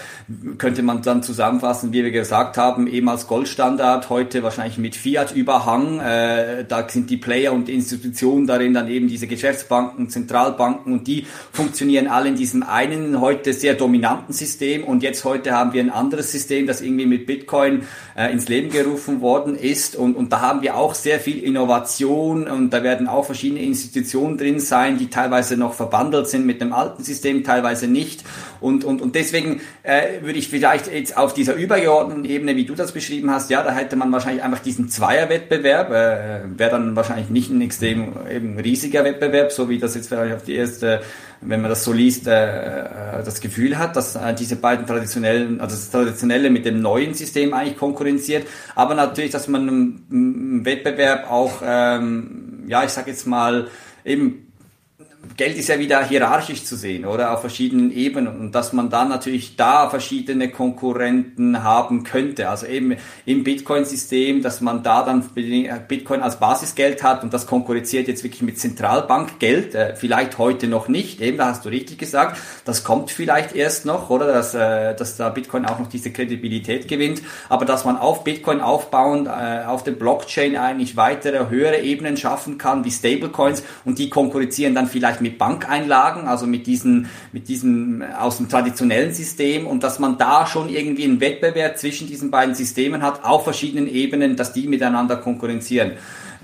könnte man dann zusammenfassen, wie wir gesagt haben, eben als Goldstandard heute wahrscheinlich mit Fiat-Überhang. Äh, da sind die Player und die Institutionen darin dann eben diese Geschäftsbanken, Zentralbanken und die funktionieren alle in diesem einen heute sehr dominanten System. Und jetzt heute haben wir ein anderes System, das irgendwie mit Bitcoin äh, ins Leben gerufen worden ist. Und, und da haben wir auch sehr viel Innovation. Und da werden auch verschiedene Institutionen drin sein, die teilweise noch verbandelt sind mit dem alten System, teilweise nicht und, und, und deswegen äh, würde ich vielleicht jetzt auf dieser übergeordneten Ebene, wie du das beschrieben hast, ja, da hätte man wahrscheinlich einfach diesen Zweierwettbewerb, äh, wäre dann wahrscheinlich nicht ein extrem eben riesiger Wettbewerb, so wie das jetzt vielleicht auf die erste, wenn man das so liest, äh, äh, das Gefühl hat, dass äh, diese beiden traditionellen, also das traditionelle mit dem neuen System eigentlich konkurrenziert, aber natürlich, dass man im, Wettbewerb auch, ähm, ja, ich sag jetzt mal, eben Geld ist ja wieder hierarchisch zu sehen, oder auf verschiedenen Ebenen und dass man dann natürlich da verschiedene Konkurrenten haben könnte. Also eben im Bitcoin-System, dass man da dann Bitcoin als Basisgeld hat und das konkurriert jetzt wirklich mit Zentralbankgeld. Äh, vielleicht heute noch nicht, eben da hast du richtig gesagt. Das kommt vielleicht erst noch, oder dass, äh, dass da Bitcoin auch noch diese Kredibilität gewinnt. Aber dass man auf Bitcoin aufbauend, äh, auf der Blockchain eigentlich weitere höhere Ebenen schaffen kann, wie Stablecoins und die konkurrieren dann vielleicht mit Bankeinlagen, also mit diesen, mit diesem äh, aus dem traditionellen System und dass man da schon irgendwie einen Wettbewerb zwischen diesen beiden Systemen hat, auf verschiedenen Ebenen, dass die miteinander konkurrenzieren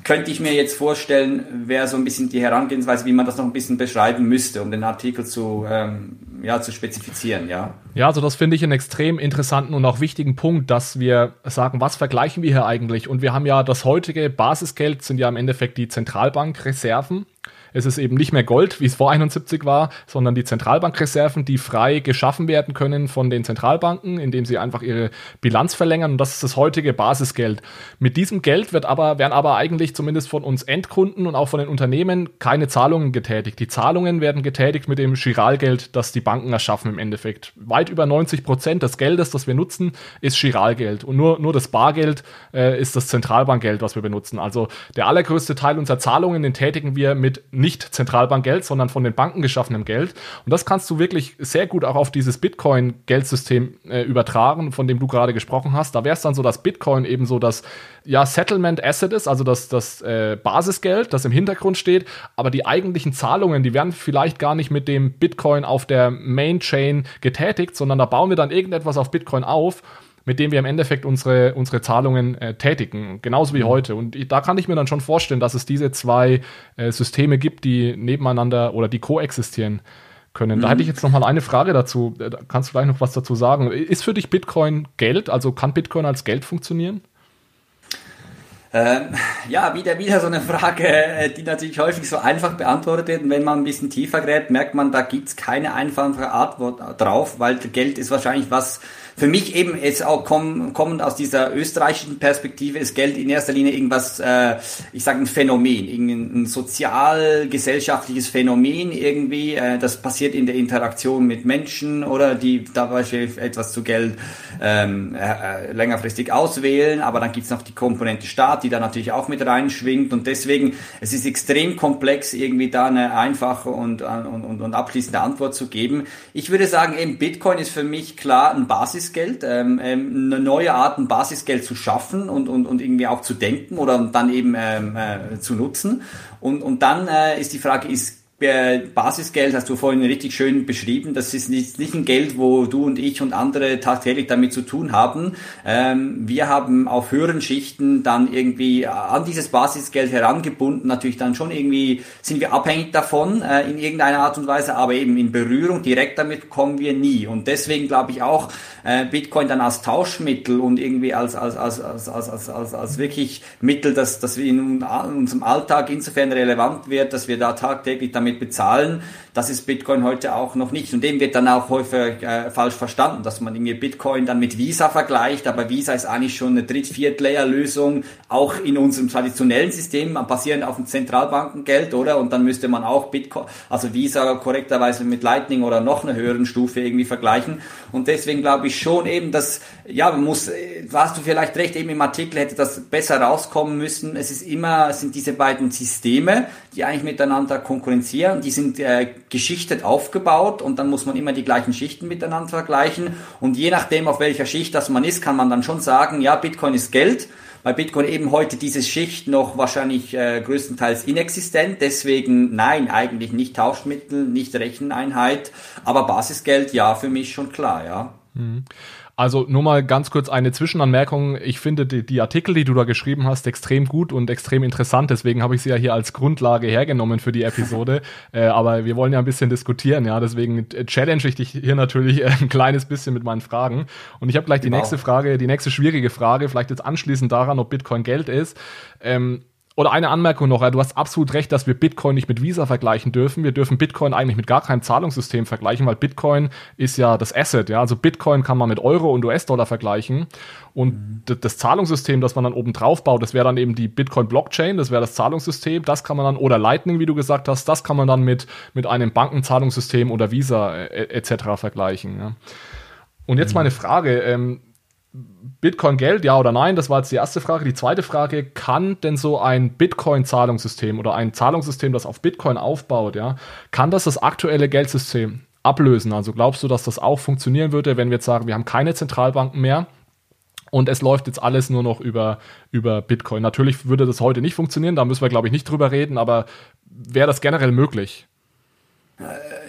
könnte ich mir jetzt vorstellen, wäre so ein bisschen die Herangehensweise, wie man das noch ein bisschen beschreiben müsste, um den Artikel zu, ähm, ja, zu spezifizieren, ja. Ja, also das finde ich einen extrem interessanten und auch wichtigen Punkt, dass wir sagen, was vergleichen wir hier eigentlich? Und wir haben ja das heutige Basisgeld sind ja im Endeffekt die Zentralbankreserven. Es ist eben nicht mehr Gold, wie es vor 71 war, sondern die Zentralbankreserven, die frei geschaffen werden können von den Zentralbanken, indem sie einfach ihre Bilanz verlängern. Und das ist das heutige Basisgeld. Mit diesem Geld wird aber, werden aber eigentlich zumindest von uns Endkunden und auch von den Unternehmen keine Zahlungen getätigt. Die Zahlungen werden getätigt mit dem Chiralgeld, das die Banken erschaffen im Endeffekt. Weit über 90 Prozent des Geldes, das wir nutzen, ist Chiralgeld. Und nur, nur das Bargeld äh, ist das Zentralbankgeld, was wir benutzen. Also der allergrößte Teil unserer Zahlungen, den tätigen wir mit nicht Zentralbankgeld, sondern von den Banken geschaffenem Geld. Und das kannst du wirklich sehr gut auch auf dieses Bitcoin-Geldsystem äh, übertragen, von dem du gerade gesprochen hast. Da wäre es dann so, dass Bitcoin eben so das ja, Settlement Asset ist, also das, das äh, Basisgeld, das im Hintergrund steht, aber die eigentlichen Zahlungen, die werden vielleicht gar nicht mit dem Bitcoin auf der Main Chain getätigt, sondern da bauen wir dann irgendetwas auf Bitcoin auf mit dem wir im Endeffekt unsere, unsere Zahlungen äh, tätigen, genauso wie mhm. heute. Und da kann ich mir dann schon vorstellen, dass es diese zwei äh, Systeme gibt, die nebeneinander oder die koexistieren können. Mhm. Da hätte ich jetzt noch mal eine Frage dazu. Äh, kannst du gleich noch was dazu sagen? Ist für dich Bitcoin Geld? Also kann Bitcoin als Geld funktionieren? Ähm, ja, wieder, wieder so eine Frage, äh, die natürlich häufig so einfach beantwortet wird. Und wenn man ein bisschen tiefer gräbt, merkt man, da gibt's keine einfache Antwort drauf, weil Geld ist wahrscheinlich was, für mich eben jetzt auch komm, kommend aus dieser österreichischen Perspektive ist Geld in erster Linie irgendwas, äh, ich sage ein Phänomen, irgendein sozial-gesellschaftliches Phänomen irgendwie. Äh, das passiert in der Interaktion mit Menschen oder die dabei etwas zu Geld ähm, äh, längerfristig auswählen. Aber dann gibt's noch die Komponente Staat, die da natürlich auch mit reinschwingt. Und deswegen, es ist extrem komplex, irgendwie da eine einfache und, und, und, und abschließende Antwort zu geben. Ich würde sagen, eben Bitcoin ist für mich klar ein Basis Basisgeld, ähm, ähm, eine neue Art, ein Basisgeld zu schaffen und, und, und irgendwie auch zu denken oder dann eben ähm, äh, zu nutzen. Und, und dann äh, ist die Frage, ist Basisgeld hast du vorhin richtig schön beschrieben. Das ist nicht, nicht ein Geld, wo du und ich und andere tagtäglich damit zu tun haben. Ähm, wir haben auf höheren Schichten dann irgendwie an dieses Basisgeld herangebunden. Natürlich dann schon irgendwie sind wir abhängig davon äh, in irgendeiner Art und Weise, aber eben in Berührung direkt damit kommen wir nie. Und deswegen glaube ich auch äh, Bitcoin dann als Tauschmittel und irgendwie als als als als als als, als, als wirklich Mittel, dass dass wir in unserem Alltag insofern relevant wird, dass wir da tagtäglich damit damit bezahlen. Das ist Bitcoin heute auch noch nicht. Und dem wird dann auch häufig äh, falsch verstanden, dass man irgendwie Bitcoin dann mit Visa vergleicht. Aber Visa ist eigentlich schon eine Dritt-Viert-Layer-Lösung, auch in unserem traditionellen System, basierend auf dem Zentralbankengeld, oder? Und dann müsste man auch Bitcoin, also Visa korrekterweise mit Lightning oder noch einer höheren Stufe irgendwie vergleichen. Und deswegen glaube ich schon eben, dass, ja, man muss, äh, hast du vielleicht recht, eben im Artikel hätte das besser rauskommen müssen. Es ist immer, es sind diese beiden Systeme, die eigentlich miteinander konkurrenzieren. Die sind äh, geschichtet aufgebaut und dann muss man immer die gleichen Schichten miteinander vergleichen. Und je nachdem, auf welcher Schicht das man ist, kann man dann schon sagen, ja, Bitcoin ist Geld. Bei Bitcoin eben heute diese Schicht noch wahrscheinlich äh, größtenteils inexistent. Deswegen nein, eigentlich nicht Tauschmittel, nicht Recheneinheit. Aber Basisgeld, ja, für mich schon klar, ja. Mhm. Also nur mal ganz kurz eine Zwischenanmerkung. Ich finde die, die, Artikel, die du da geschrieben hast, extrem gut und extrem interessant. Deswegen habe ich sie ja hier als Grundlage hergenommen für die Episode. *laughs* äh, aber wir wollen ja ein bisschen diskutieren, ja. Deswegen challenge ich dich hier natürlich ein kleines bisschen mit meinen Fragen. Und ich habe gleich die genau. nächste Frage, die nächste schwierige Frage, vielleicht jetzt anschließend daran, ob Bitcoin Geld ist. Ähm, oder eine Anmerkung noch, ja, du hast absolut recht, dass wir Bitcoin nicht mit Visa vergleichen dürfen. Wir dürfen Bitcoin eigentlich mit gar keinem Zahlungssystem vergleichen, weil Bitcoin ist ja das Asset, ja. Also Bitcoin kann man mit Euro und US-Dollar vergleichen. Und mhm. das Zahlungssystem, das man dann oben drauf baut, das wäre dann eben die Bitcoin-Blockchain, das wäre das Zahlungssystem, das kann man dann, oder Lightning, wie du gesagt hast, das kann man dann mit, mit einem Bankenzahlungssystem oder Visa äh, etc. vergleichen. Ja. Und jetzt mhm. meine Frage, ähm, Bitcoin Geld, ja oder nein? Das war jetzt die erste Frage. Die zweite Frage, kann denn so ein Bitcoin-Zahlungssystem oder ein Zahlungssystem, das auf Bitcoin aufbaut, ja, kann das das aktuelle Geldsystem ablösen? Also glaubst du, dass das auch funktionieren würde, wenn wir jetzt sagen, wir haben keine Zentralbanken mehr? Und es läuft jetzt alles nur noch über, über Bitcoin. Natürlich würde das heute nicht funktionieren, da müssen wir, glaube ich, nicht drüber reden, aber wäre das generell möglich?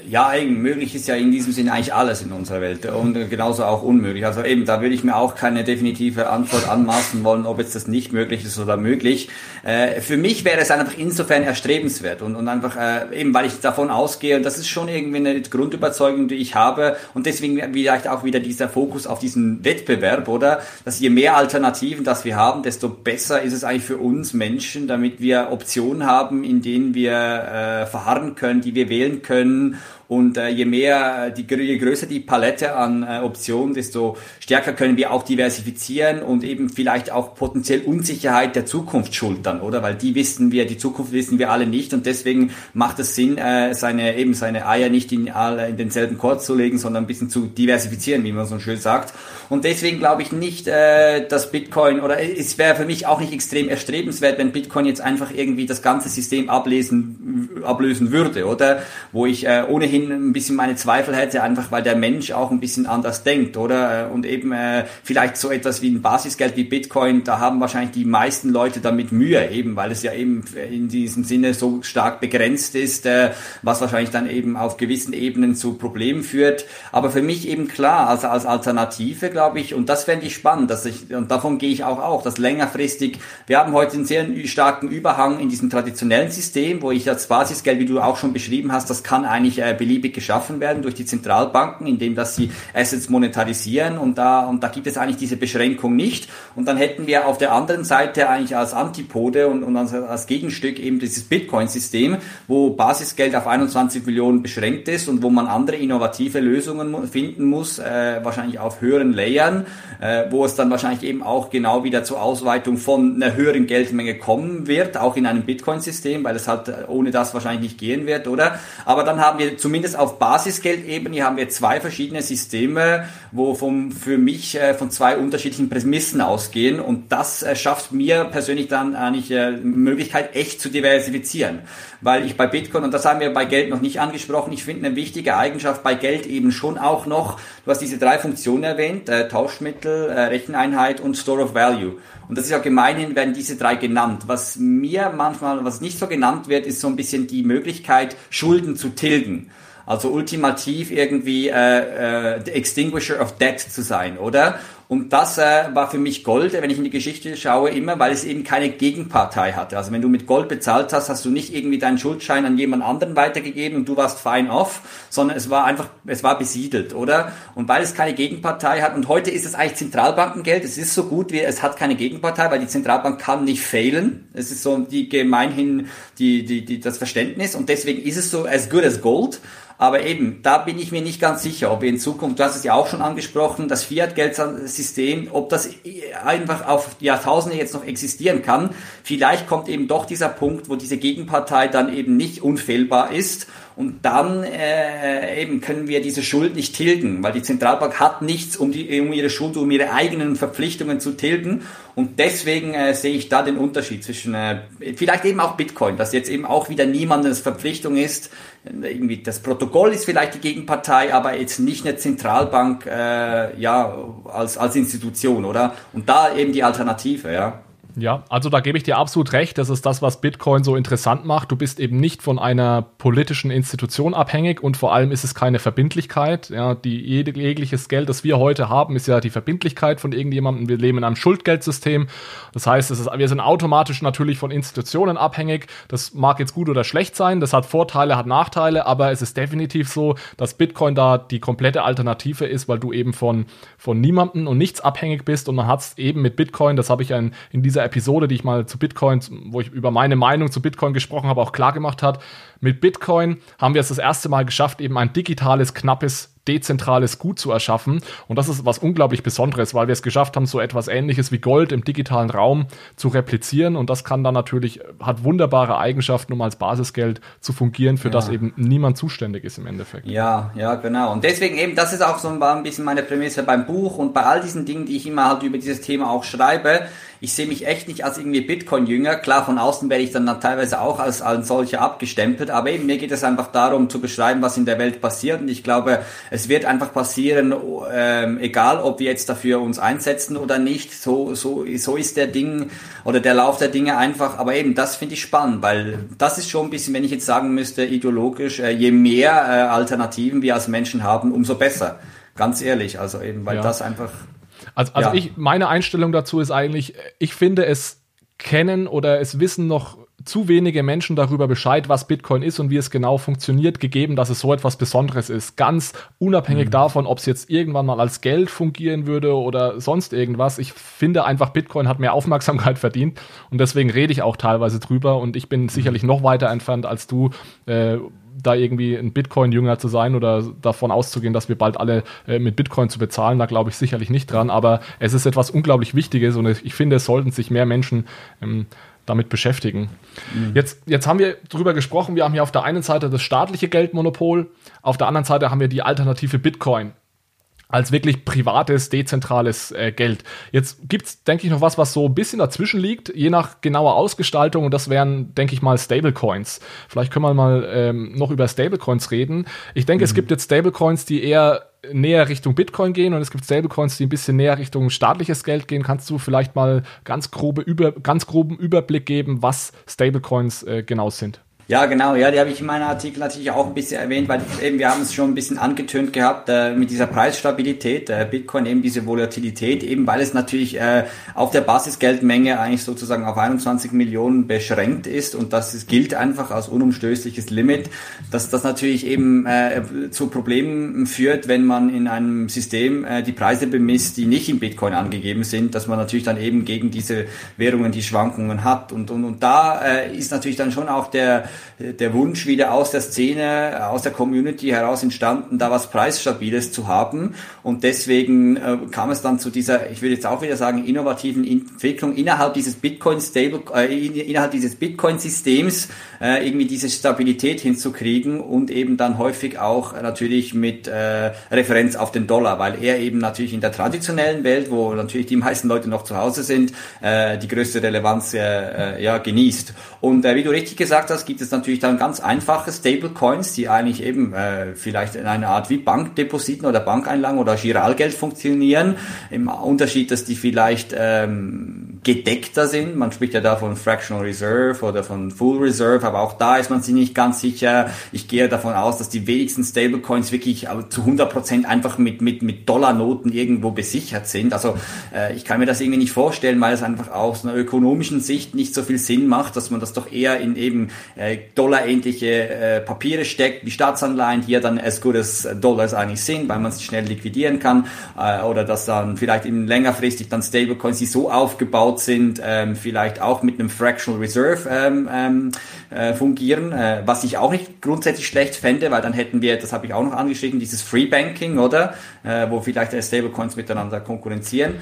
Ja, möglich ist ja in diesem Sinne eigentlich alles in unserer Welt und genauso auch unmöglich. Also eben, da würde ich mir auch keine definitive Antwort anmaßen wollen, ob jetzt das nicht möglich ist oder möglich. Äh, für mich wäre es einfach insofern erstrebenswert und, und einfach äh, eben, weil ich davon ausgehe und das ist schon irgendwie eine Grundüberzeugung, die ich habe und deswegen vielleicht auch wieder dieser Fokus auf diesen Wettbewerb, oder? Dass je mehr Alternativen das wir haben, desto besser ist es eigentlich für uns Menschen, damit wir Optionen haben, in denen wir äh, verharren können, die wir wählen können und äh, je mehr, äh, die, je größer die Palette an äh, Optionen, desto stärker können wir auch diversifizieren und eben vielleicht auch potenziell Unsicherheit der Zukunft schultern, oder? Weil die wissen wir, die Zukunft wissen wir alle nicht und deswegen macht es Sinn, äh, seine eben seine Eier nicht in alle in denselben Korb zu legen, sondern ein bisschen zu diversifizieren, wie man so schön sagt. Und deswegen glaube ich nicht, äh, dass Bitcoin oder es wäre für mich auch nicht extrem erstrebenswert, wenn Bitcoin jetzt einfach irgendwie das ganze System ablesen ablösen würde, oder? Wo ich äh, ohnehin ohnehin ein bisschen meine Zweifel hätte, einfach weil der Mensch auch ein bisschen anders denkt, oder? Und eben äh, vielleicht so etwas wie ein Basisgeld wie Bitcoin, da haben wahrscheinlich die meisten Leute damit Mühe, eben weil es ja eben in diesem Sinne so stark begrenzt ist, äh, was wahrscheinlich dann eben auf gewissen Ebenen zu Problemen führt. Aber für mich eben klar, also als Alternative, glaube ich, und das fände ich spannend, dass ich, und davon gehe ich auch auch, dass längerfristig, wir haben heute einen sehr starken Überhang in diesem traditionellen System, wo ich das Basisgeld, wie du auch schon beschrieben hast, das kann eigentlich äh, beliebig geschaffen werden durch die Zentralbanken, indem dass sie Assets monetarisieren und da, und da gibt es eigentlich diese Beschränkung nicht. Und dann hätten wir auf der anderen Seite eigentlich als Antipode und, und als Gegenstück eben dieses Bitcoin-System, wo Basisgeld auf 21 Millionen beschränkt ist und wo man andere innovative Lösungen finden muss, äh, wahrscheinlich auf höheren Layern, äh, wo es dann wahrscheinlich eben auch genau wieder zur Ausweitung von einer höheren Geldmenge kommen wird, auch in einem Bitcoin-System, weil es halt ohne das wahrscheinlich nicht gehen wird, oder? Aber dann haben wir zumindest zumindest auf Basisgeldebene haben wir zwei verschiedene Systeme, wo vom, für mich äh, von zwei unterschiedlichen Prämissen ausgehen und das äh, schafft mir persönlich dann eigentlich äh, Möglichkeit, echt zu diversifizieren. Weil ich bei Bitcoin, und das haben wir bei Geld noch nicht angesprochen, ich finde eine wichtige Eigenschaft bei Geld eben schon auch noch, du hast diese drei Funktionen erwähnt, äh, Tauschmittel, äh, Recheneinheit und Store of Value. Und das ist ja gemeinhin werden diese drei genannt. Was mir manchmal, was nicht so genannt wird, ist so ein bisschen die Möglichkeit, Schulden zu tilgen. Also ultimativ irgendwie äh, äh, Extinguisher of Debt zu sein, oder? Und das äh, war für mich Gold, wenn ich in die Geschichte schaue, immer, weil es eben keine Gegenpartei hatte. Also wenn du mit Gold bezahlt hast, hast du nicht irgendwie deinen Schuldschein an jemand anderen weitergegeben und du warst fine off, sondern es war einfach, es war besiedelt, oder? Und weil es keine Gegenpartei hat, und heute ist es eigentlich Zentralbankengeld, es ist so gut wie, es hat keine Gegenpartei, weil die Zentralbank kann nicht failen. Es ist so die gemeinhin die, die, die, das Verständnis und deswegen ist es so as good as gold. Aber eben, da bin ich mir nicht ganz sicher, ob wir in Zukunft, du hast es ja auch schon angesprochen, das Fiat-Geldsystem, ob das einfach auf Jahrtausende jetzt noch existieren kann. Vielleicht kommt eben doch dieser Punkt, wo diese Gegenpartei dann eben nicht unfehlbar ist und dann äh, eben können wir diese Schuld nicht tilgen, weil die Zentralbank hat nichts, um, die, um ihre Schuld, um ihre eigenen Verpflichtungen zu tilgen. Und deswegen äh, sehe ich da den Unterschied zwischen äh, vielleicht eben auch Bitcoin, dass jetzt eben auch wieder niemandes Verpflichtung ist. Irgendwie das Protokoll ist vielleicht die Gegenpartei, aber jetzt nicht eine Zentralbank äh, ja als als Institution, oder? Und da eben die Alternative, ja. Ja, also da gebe ich dir absolut recht. Das ist das, was Bitcoin so interessant macht. Du bist eben nicht von einer politischen Institution abhängig und vor allem ist es keine Verbindlichkeit. Ja, die jegliches Geld, das wir heute haben, ist ja die Verbindlichkeit von irgendjemandem. Wir leben in einem Schuldgeldsystem. Das heißt, ist, wir sind automatisch natürlich von Institutionen abhängig. Das mag jetzt gut oder schlecht sein. Das hat Vorteile, hat Nachteile, aber es ist definitiv so, dass Bitcoin da die komplette Alternative ist, weil du eben von, von niemandem und nichts abhängig bist und man hat es eben mit Bitcoin, das habe ich in, in dieser dieser Episode, die ich mal zu Bitcoin, wo ich über meine Meinung zu Bitcoin gesprochen habe, auch klar gemacht hat. Mit Bitcoin haben wir es das erste Mal geschafft, eben ein digitales, knappes dezentrales Gut zu erschaffen. Und das ist was unglaublich Besonderes, weil wir es geschafft haben, so etwas ähnliches wie Gold im digitalen Raum zu replizieren. Und das kann dann natürlich, hat wunderbare Eigenschaften, um als Basisgeld zu fungieren, für ja. das eben niemand zuständig ist im Endeffekt. Ja, ja, genau. Und deswegen eben, das ist auch so ein bisschen meine Prämisse beim Buch und bei all diesen Dingen, die ich immer halt über dieses Thema auch schreibe ich sehe mich echt nicht als irgendwie Bitcoin-Jünger. Klar, von außen werde ich dann teilweise auch als, als solcher abgestempelt, aber eben mir geht es einfach darum zu beschreiben, was in der Welt passiert und ich glaube, es wird einfach passieren, ähm, egal ob wir jetzt dafür uns einsetzen oder nicht, so, so, so ist der Ding oder der Lauf der Dinge einfach, aber eben das finde ich spannend, weil das ist schon ein bisschen, wenn ich jetzt sagen müsste, ideologisch, äh, je mehr äh, Alternativen wir als Menschen haben, umso besser. Ganz ehrlich, also eben, weil ja. das einfach also, also ja. ich, meine Einstellung dazu ist eigentlich, ich finde es kennen oder es wissen noch zu wenige Menschen darüber Bescheid, was Bitcoin ist und wie es genau funktioniert, gegeben, dass es so etwas Besonderes ist. Ganz unabhängig mhm. davon, ob es jetzt irgendwann mal als Geld fungieren würde oder sonst irgendwas. Ich finde einfach, Bitcoin hat mehr Aufmerksamkeit verdient und deswegen rede ich auch teilweise drüber und ich bin mhm. sicherlich noch weiter entfernt als du. Äh, da irgendwie ein Bitcoin-Jünger zu sein oder davon auszugehen, dass wir bald alle äh, mit Bitcoin zu bezahlen, da glaube ich sicherlich nicht dran. Aber es ist etwas unglaublich Wichtiges und ich finde, es sollten sich mehr Menschen ähm, damit beschäftigen. Mhm. Jetzt, jetzt haben wir darüber gesprochen, wir haben hier auf der einen Seite das staatliche Geldmonopol, auf der anderen Seite haben wir die alternative Bitcoin als wirklich privates, dezentrales äh, Geld. Jetzt gibt's, denke ich, noch was, was so ein bisschen dazwischen liegt, je nach genauer Ausgestaltung. Und das wären, denke ich mal, Stablecoins. Vielleicht können wir mal ähm, noch über Stablecoins reden. Ich denke, mhm. es gibt jetzt Stablecoins, die eher näher Richtung Bitcoin gehen und es gibt Stablecoins, die ein bisschen näher Richtung staatliches Geld gehen. Kannst du vielleicht mal ganz grobe über, ganz groben Überblick geben, was Stablecoins äh, genau sind? Ja, genau, ja, die habe ich in meinem Artikel natürlich auch ein bisschen erwähnt, weil eben wir haben es schon ein bisschen angetönt gehabt äh, mit dieser Preisstabilität, äh, Bitcoin eben diese Volatilität, eben weil es natürlich äh, auf der Basisgeldmenge eigentlich sozusagen auf 21 Millionen beschränkt ist und das ist, gilt einfach als unumstößliches Limit, dass das natürlich eben äh, zu Problemen führt, wenn man in einem System äh, die Preise bemisst, die nicht in Bitcoin angegeben sind, dass man natürlich dann eben gegen diese Währungen die Schwankungen hat und und, und da äh, ist natürlich dann schon auch der der Wunsch wieder aus der Szene, aus der Community heraus entstanden, da was Preisstabiles zu haben. Und deswegen äh, kam es dann zu dieser, ich würde jetzt auch wieder sagen, innovativen Entwicklung innerhalb dieses Bitcoin Stable, äh, innerhalb dieses Bitcoin-Systems äh, irgendwie diese Stabilität hinzukriegen und eben dann häufig auch natürlich mit äh, Referenz auf den Dollar, weil er eben natürlich in der traditionellen Welt, wo natürlich die meisten Leute noch zu Hause sind, äh, die größte Relevanz äh, äh ja genießt. Und äh, wie du richtig gesagt hast, gibt es natürlich dann ganz einfache Stablecoins, die eigentlich eben äh, vielleicht in einer Art wie Bankdepositen oder Bankeinlagen oder Giralgeld funktionieren. Im Unterschied, dass die vielleicht ähm, gedeckter sind. Man spricht ja da von Fractional Reserve oder von Full Reserve, aber auch da ist man sich nicht ganz sicher. Ich gehe davon aus, dass die wenigsten Stablecoins wirklich zu 100 Prozent einfach mit, mit, mit Dollarnoten irgendwo besichert sind. Also äh, ich kann mir das irgendwie nicht vorstellen, weil es einfach aus einer ökonomischen Sicht nicht so viel Sinn macht, dass man das doch eher in eben äh, dollarähnliche äh, Papiere steckt, wie Staatsanleihen, die ja dann as good as Dollars eigentlich sind, weil man sie schnell liquidieren kann, äh, oder dass dann vielleicht in längerfristig dann Stablecoins, die so aufgebaut sind, ähm, vielleicht auch mit einem Fractional Reserve ähm, ähm, äh, fungieren, äh, was ich auch nicht grundsätzlich schlecht fände, weil dann hätten wir, das habe ich auch noch angeschrieben, dieses Free Banking, oder? Äh, wo vielleicht Stablecoins miteinander konkurrenzieren.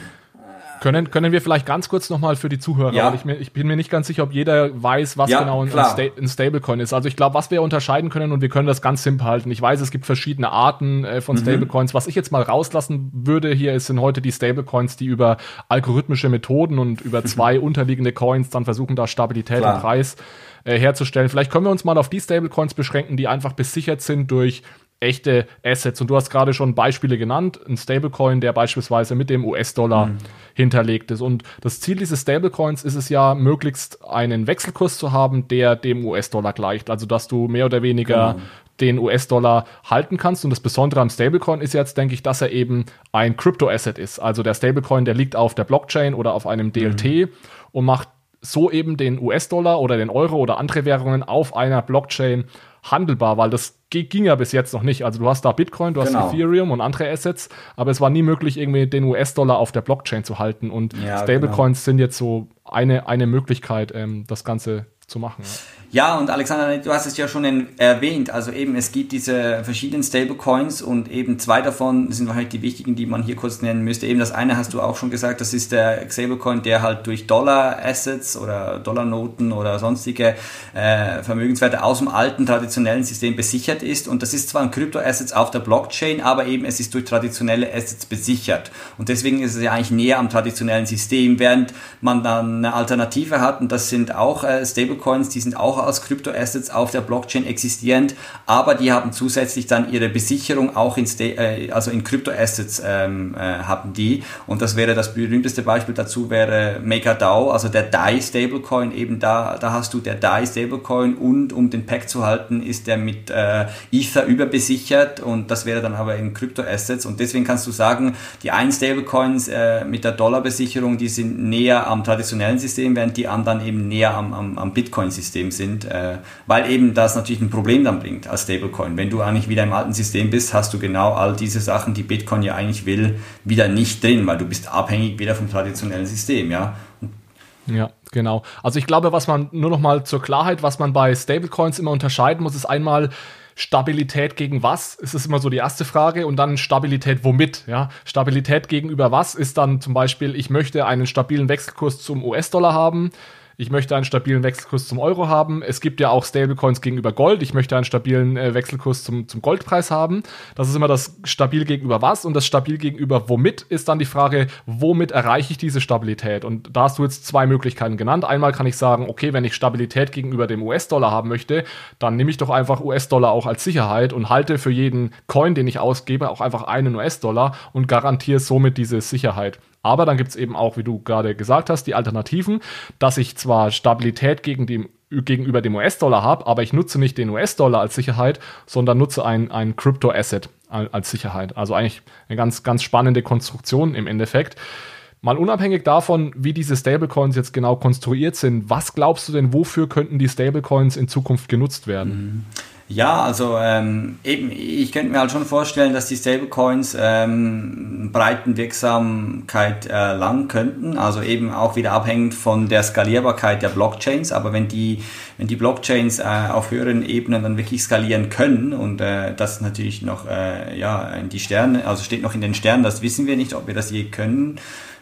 Können, können wir vielleicht ganz kurz nochmal für die Zuhörer, ja. weil ich, mir, ich bin mir nicht ganz sicher, ob jeder weiß, was ja, genau ein, Sta ein, Stablecoin ist. Also ich glaube, was wir unterscheiden können und wir können das ganz simpel halten. Ich weiß, es gibt verschiedene Arten äh, von mhm. Stablecoins. Was ich jetzt mal rauslassen würde hier, ist, sind heute die Stablecoins, die über algorithmische Methoden und über *laughs* zwei unterliegende Coins dann versuchen, da Stabilität Klar. im Preis äh, herzustellen. Vielleicht können wir uns mal auf die Stablecoins beschränken, die einfach besichert sind durch echte Assets. Und du hast gerade schon Beispiele genannt, ein Stablecoin, der beispielsweise mit dem US-Dollar mhm. hinterlegt ist. Und das Ziel dieses Stablecoins ist es ja, möglichst einen Wechselkurs zu haben, der dem US-Dollar gleicht. Also dass du mehr oder weniger genau. den US-Dollar halten kannst. Und das Besondere am Stablecoin ist jetzt, denke ich, dass er eben ein Crypto-Asset ist. Also der Stablecoin, der liegt auf der Blockchain oder auf einem DLT mhm. und macht so eben den US-Dollar oder den Euro oder andere Währungen auf einer Blockchain handelbar, weil das ging ja bis jetzt noch nicht. Also du hast da Bitcoin, du genau. hast Ethereum und andere Assets, aber es war nie möglich, irgendwie den US-Dollar auf der Blockchain zu halten. Und ja, Stablecoins genau. sind jetzt so eine, eine Möglichkeit, ähm, das Ganze zu machen. Ja. Ja, und Alexander, du hast es ja schon erwähnt. Also eben, es gibt diese verschiedenen Stablecoins und eben zwei davon sind wahrscheinlich die wichtigen, die man hier kurz nennen müsste. Eben das eine hast du auch schon gesagt, das ist der Stablecoin, der halt durch Dollar-Assets oder Dollarnoten oder sonstige äh, Vermögenswerte aus dem alten traditionellen System besichert ist. Und das ist zwar ein Krypto-Assets auf der Blockchain, aber eben es ist durch traditionelle Assets besichert. Und deswegen ist es ja eigentlich näher am traditionellen System, während man dann eine Alternative hat und das sind auch äh, Stablecoins, die sind auch auch als Kryptoassets auf der Blockchain existierend, aber die haben zusätzlich dann ihre Besicherung auch in, äh, also in Kryptoassets ähm, äh, haben die. Und das wäre das berühmteste Beispiel dazu wäre MakerDAO, also der DAI Stablecoin. Eben da, da hast du der DAI Stablecoin und um den Pack zu halten, ist der mit äh, Ether überbesichert und das wäre dann aber in Kryptoassets. Und deswegen kannst du sagen, die einen Stablecoins äh, mit der Dollarbesicherung, die sind näher am traditionellen System, während die anderen eben näher am, am, am Bitcoin-System sind sind, äh, weil eben das natürlich ein Problem dann bringt als Stablecoin. Wenn du eigentlich wieder im alten System bist, hast du genau all diese Sachen, die Bitcoin ja eigentlich will, wieder nicht drin, weil du bist abhängig wieder vom traditionellen System, ja. Ja, genau. Also ich glaube, was man nur noch mal zur Klarheit, was man bei Stablecoins immer unterscheiden muss, ist einmal Stabilität gegen was? Ist es immer so die erste Frage und dann Stabilität womit? Ja, Stabilität gegenüber was ist dann zum Beispiel, ich möchte einen stabilen Wechselkurs zum US-Dollar haben ich möchte einen stabilen Wechselkurs zum Euro haben. Es gibt ja auch Stablecoins gegenüber Gold. Ich möchte einen stabilen äh, Wechselkurs zum, zum Goldpreis haben. Das ist immer das stabil gegenüber was und das stabil gegenüber womit ist dann die Frage, womit erreiche ich diese Stabilität? Und da hast du jetzt zwei Möglichkeiten genannt. Einmal kann ich sagen, okay, wenn ich Stabilität gegenüber dem US-Dollar haben möchte, dann nehme ich doch einfach US-Dollar auch als Sicherheit und halte für jeden Coin, den ich ausgebe, auch einfach einen US-Dollar und garantiere somit diese Sicherheit. Aber dann gibt es eben auch, wie du gerade gesagt hast, die Alternativen, dass ich zwar Stabilität gegen dem, gegenüber dem US-Dollar habe, aber ich nutze nicht den US-Dollar als Sicherheit, sondern nutze ein, ein Crypto-Asset als Sicherheit. Also eigentlich eine ganz, ganz spannende Konstruktion im Endeffekt. Mal unabhängig davon, wie diese Stablecoins jetzt genau konstruiert sind, was glaubst du denn, wofür könnten die Stablecoins in Zukunft genutzt werden? Mhm. Ja, also ähm, eben, ich könnte mir halt schon vorstellen, dass die Stablecoins ähm, breiten Wirksamkeit erlangen könnten, also eben auch wieder abhängend von der Skalierbarkeit der Blockchains. Aber wenn die, wenn die Blockchains äh, auf höheren Ebenen dann wirklich skalieren können und äh, das natürlich noch äh, ja in die Sterne, also steht noch in den Sternen, das wissen wir nicht, ob wir das je können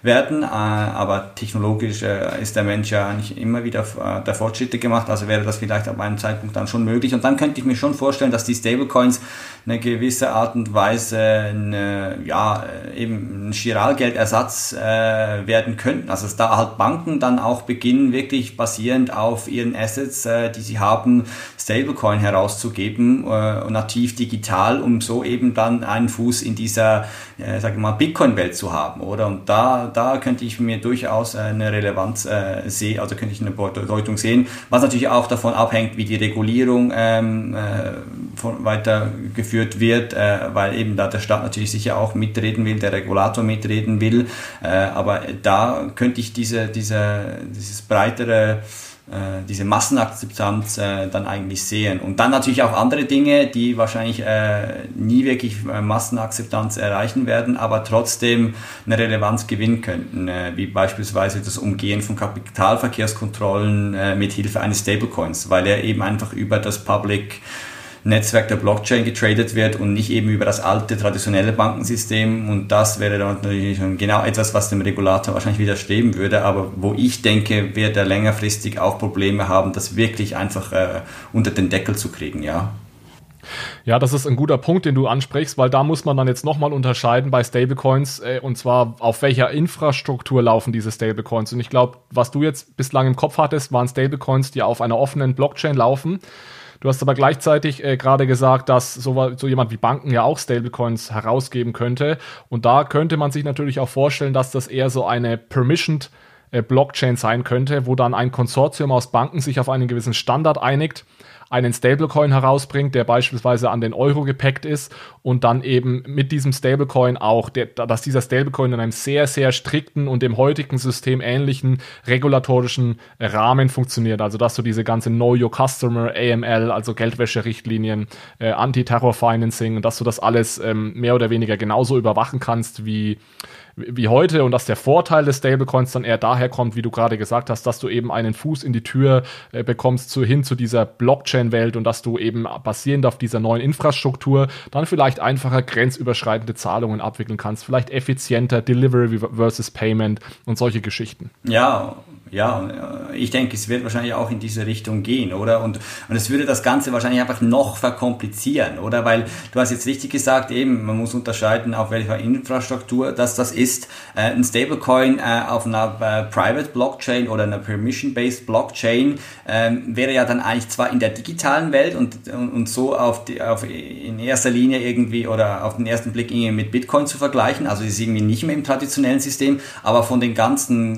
werden. Äh, aber technologisch äh, ist der Mensch ja eigentlich immer wieder äh, der Fortschritte gemacht, also wäre das vielleicht ab einem Zeitpunkt dann schon möglich. Und dann könnte ich mir schon vorstellen, dass die Stablecoins eine gewisse Art und Weise eine, ja, eben ein Chiralgeldersatz äh, werden könnten. Also dass da halt Banken dann auch beginnen, wirklich basierend auf ihren Assets, äh, die sie haben, Stablecoin herauszugeben, äh, nativ digital, um so eben dann einen Fuß in dieser, äh, sage mal, Bitcoin-Welt zu haben, oder? Und da, da könnte ich mir durchaus eine Relevanz äh, sehen, also könnte ich eine Bedeutung sehen, was natürlich auch davon abhängt, wie die Regulierung ähm, äh, von, weitergeführt wird, äh, weil eben da der Staat natürlich sicher auch mitreden will, der Regulator mitreden will, äh, aber da könnte ich diese, diese, dieses breitere äh, diese Massenakzeptanz äh, dann eigentlich sehen. Und dann natürlich auch andere Dinge, die wahrscheinlich äh, nie wirklich äh, Massenakzeptanz erreichen werden, aber trotzdem eine Relevanz gewinnen könnten, äh, wie beispielsweise das Umgehen von Kapitalverkehrskontrollen äh, mit Hilfe eines Stablecoins, weil er eben einfach über das Public Netzwerk der Blockchain getradet wird und nicht eben über das alte traditionelle Bankensystem. Und das wäre dann natürlich genau etwas, was dem Regulator wahrscheinlich widerstreben würde, aber wo ich denke, wird er längerfristig auch Probleme haben, das wirklich einfach äh, unter den Deckel zu kriegen, ja. Ja, das ist ein guter Punkt, den du ansprichst, weil da muss man dann jetzt nochmal unterscheiden bei Stablecoins äh, und zwar auf welcher Infrastruktur laufen diese Stablecoins. Und ich glaube, was du jetzt bislang im Kopf hattest, waren Stablecoins, die auf einer offenen Blockchain laufen. Du hast aber gleichzeitig äh, gerade gesagt, dass so, so jemand wie Banken ja auch Stablecoins herausgeben könnte. Und da könnte man sich natürlich auch vorstellen, dass das eher so eine Permissioned äh, Blockchain sein könnte, wo dann ein Konsortium aus Banken sich auf einen gewissen Standard einigt einen Stablecoin herausbringt, der beispielsweise an den Euro gepackt ist und dann eben mit diesem Stablecoin auch, der, dass dieser Stablecoin in einem sehr, sehr strikten und dem heutigen System ähnlichen regulatorischen Rahmen funktioniert. Also dass du diese ganze Know Your Customer, AML, also Geldwäscherichtlinien, äh, Anti-Terror-Financing, dass du das alles ähm, mehr oder weniger genauso überwachen kannst wie wie heute und dass der Vorteil des Stablecoins dann eher daher kommt, wie du gerade gesagt hast, dass du eben einen Fuß in die Tür äh, bekommst zu, hin zu dieser Blockchain-Welt und dass du eben basierend auf dieser neuen Infrastruktur dann vielleicht einfacher grenzüberschreitende Zahlungen abwickeln kannst, vielleicht effizienter Delivery versus Payment und solche Geschichten. Ja, ja, äh, ich denke, es wird wahrscheinlich auch in diese Richtung gehen, oder? Und, und es würde das Ganze wahrscheinlich einfach noch verkomplizieren, oder? Weil du hast jetzt richtig gesagt, eben, man muss unterscheiden, auf welcher Infrastruktur das das ist. Äh, ein Stablecoin äh, auf einer Private Blockchain oder einer Permission-Based Blockchain äh, wäre ja dann eigentlich zwar in der digitalen Welt und, und, so auf, die, auf in erster Linie irgendwie oder auf den ersten Blick irgendwie mit Bitcoin zu vergleichen, also ist irgendwie nicht mehr im traditionellen System, aber von den ganzen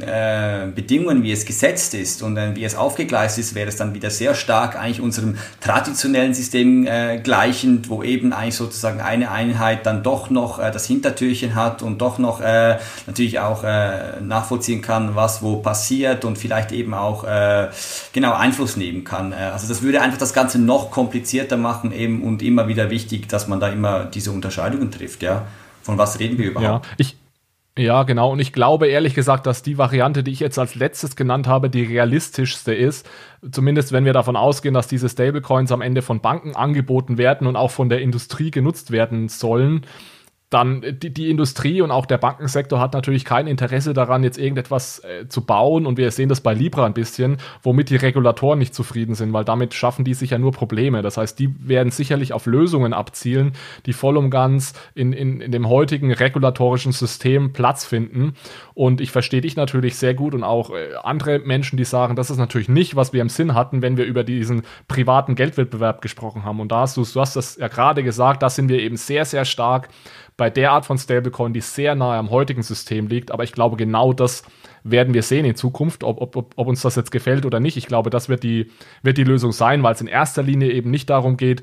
Bedingungen, Strukturen, wie es gesetzt ist und äh, wie es aufgegleist ist, wäre es dann wieder sehr stark eigentlich unserem traditionellen System äh, gleichend, wo eben eigentlich sozusagen eine Einheit dann doch noch äh, das Hintertürchen hat und doch noch äh, natürlich auch äh, nachvollziehen kann, was wo passiert und vielleicht eben auch äh, genau Einfluss nehmen kann. Also das würde einfach das Ganze noch komplizierter machen eben und immer wieder wichtig, dass man da immer diese Unterscheidungen trifft. Ja, von was reden wir überhaupt? Ja, ich ja, genau. Und ich glaube ehrlich gesagt, dass die Variante, die ich jetzt als letztes genannt habe, die realistischste ist. Zumindest wenn wir davon ausgehen, dass diese Stablecoins am Ende von Banken angeboten werden und auch von der Industrie genutzt werden sollen dann die, die Industrie und auch der Bankensektor hat natürlich kein Interesse daran, jetzt irgendetwas äh, zu bauen. Und wir sehen das bei Libra ein bisschen, womit die Regulatoren nicht zufrieden sind, weil damit schaffen die sich ja nur Probleme. Das heißt, die werden sicherlich auf Lösungen abzielen, die voll und ganz in, in, in dem heutigen regulatorischen System Platz finden. Und ich verstehe dich natürlich sehr gut und auch äh, andere Menschen, die sagen, das ist natürlich nicht, was wir im Sinn hatten, wenn wir über diesen privaten Geldwettbewerb gesprochen haben. Und da hast du, du hast das ja gerade gesagt, da sind wir eben sehr, sehr stark bei der Art von Stablecoin, die sehr nahe am heutigen System liegt. Aber ich glaube, genau das werden wir sehen in Zukunft, ob, ob, ob, uns das jetzt gefällt oder nicht. Ich glaube, das wird die, wird die Lösung sein, weil es in erster Linie eben nicht darum geht,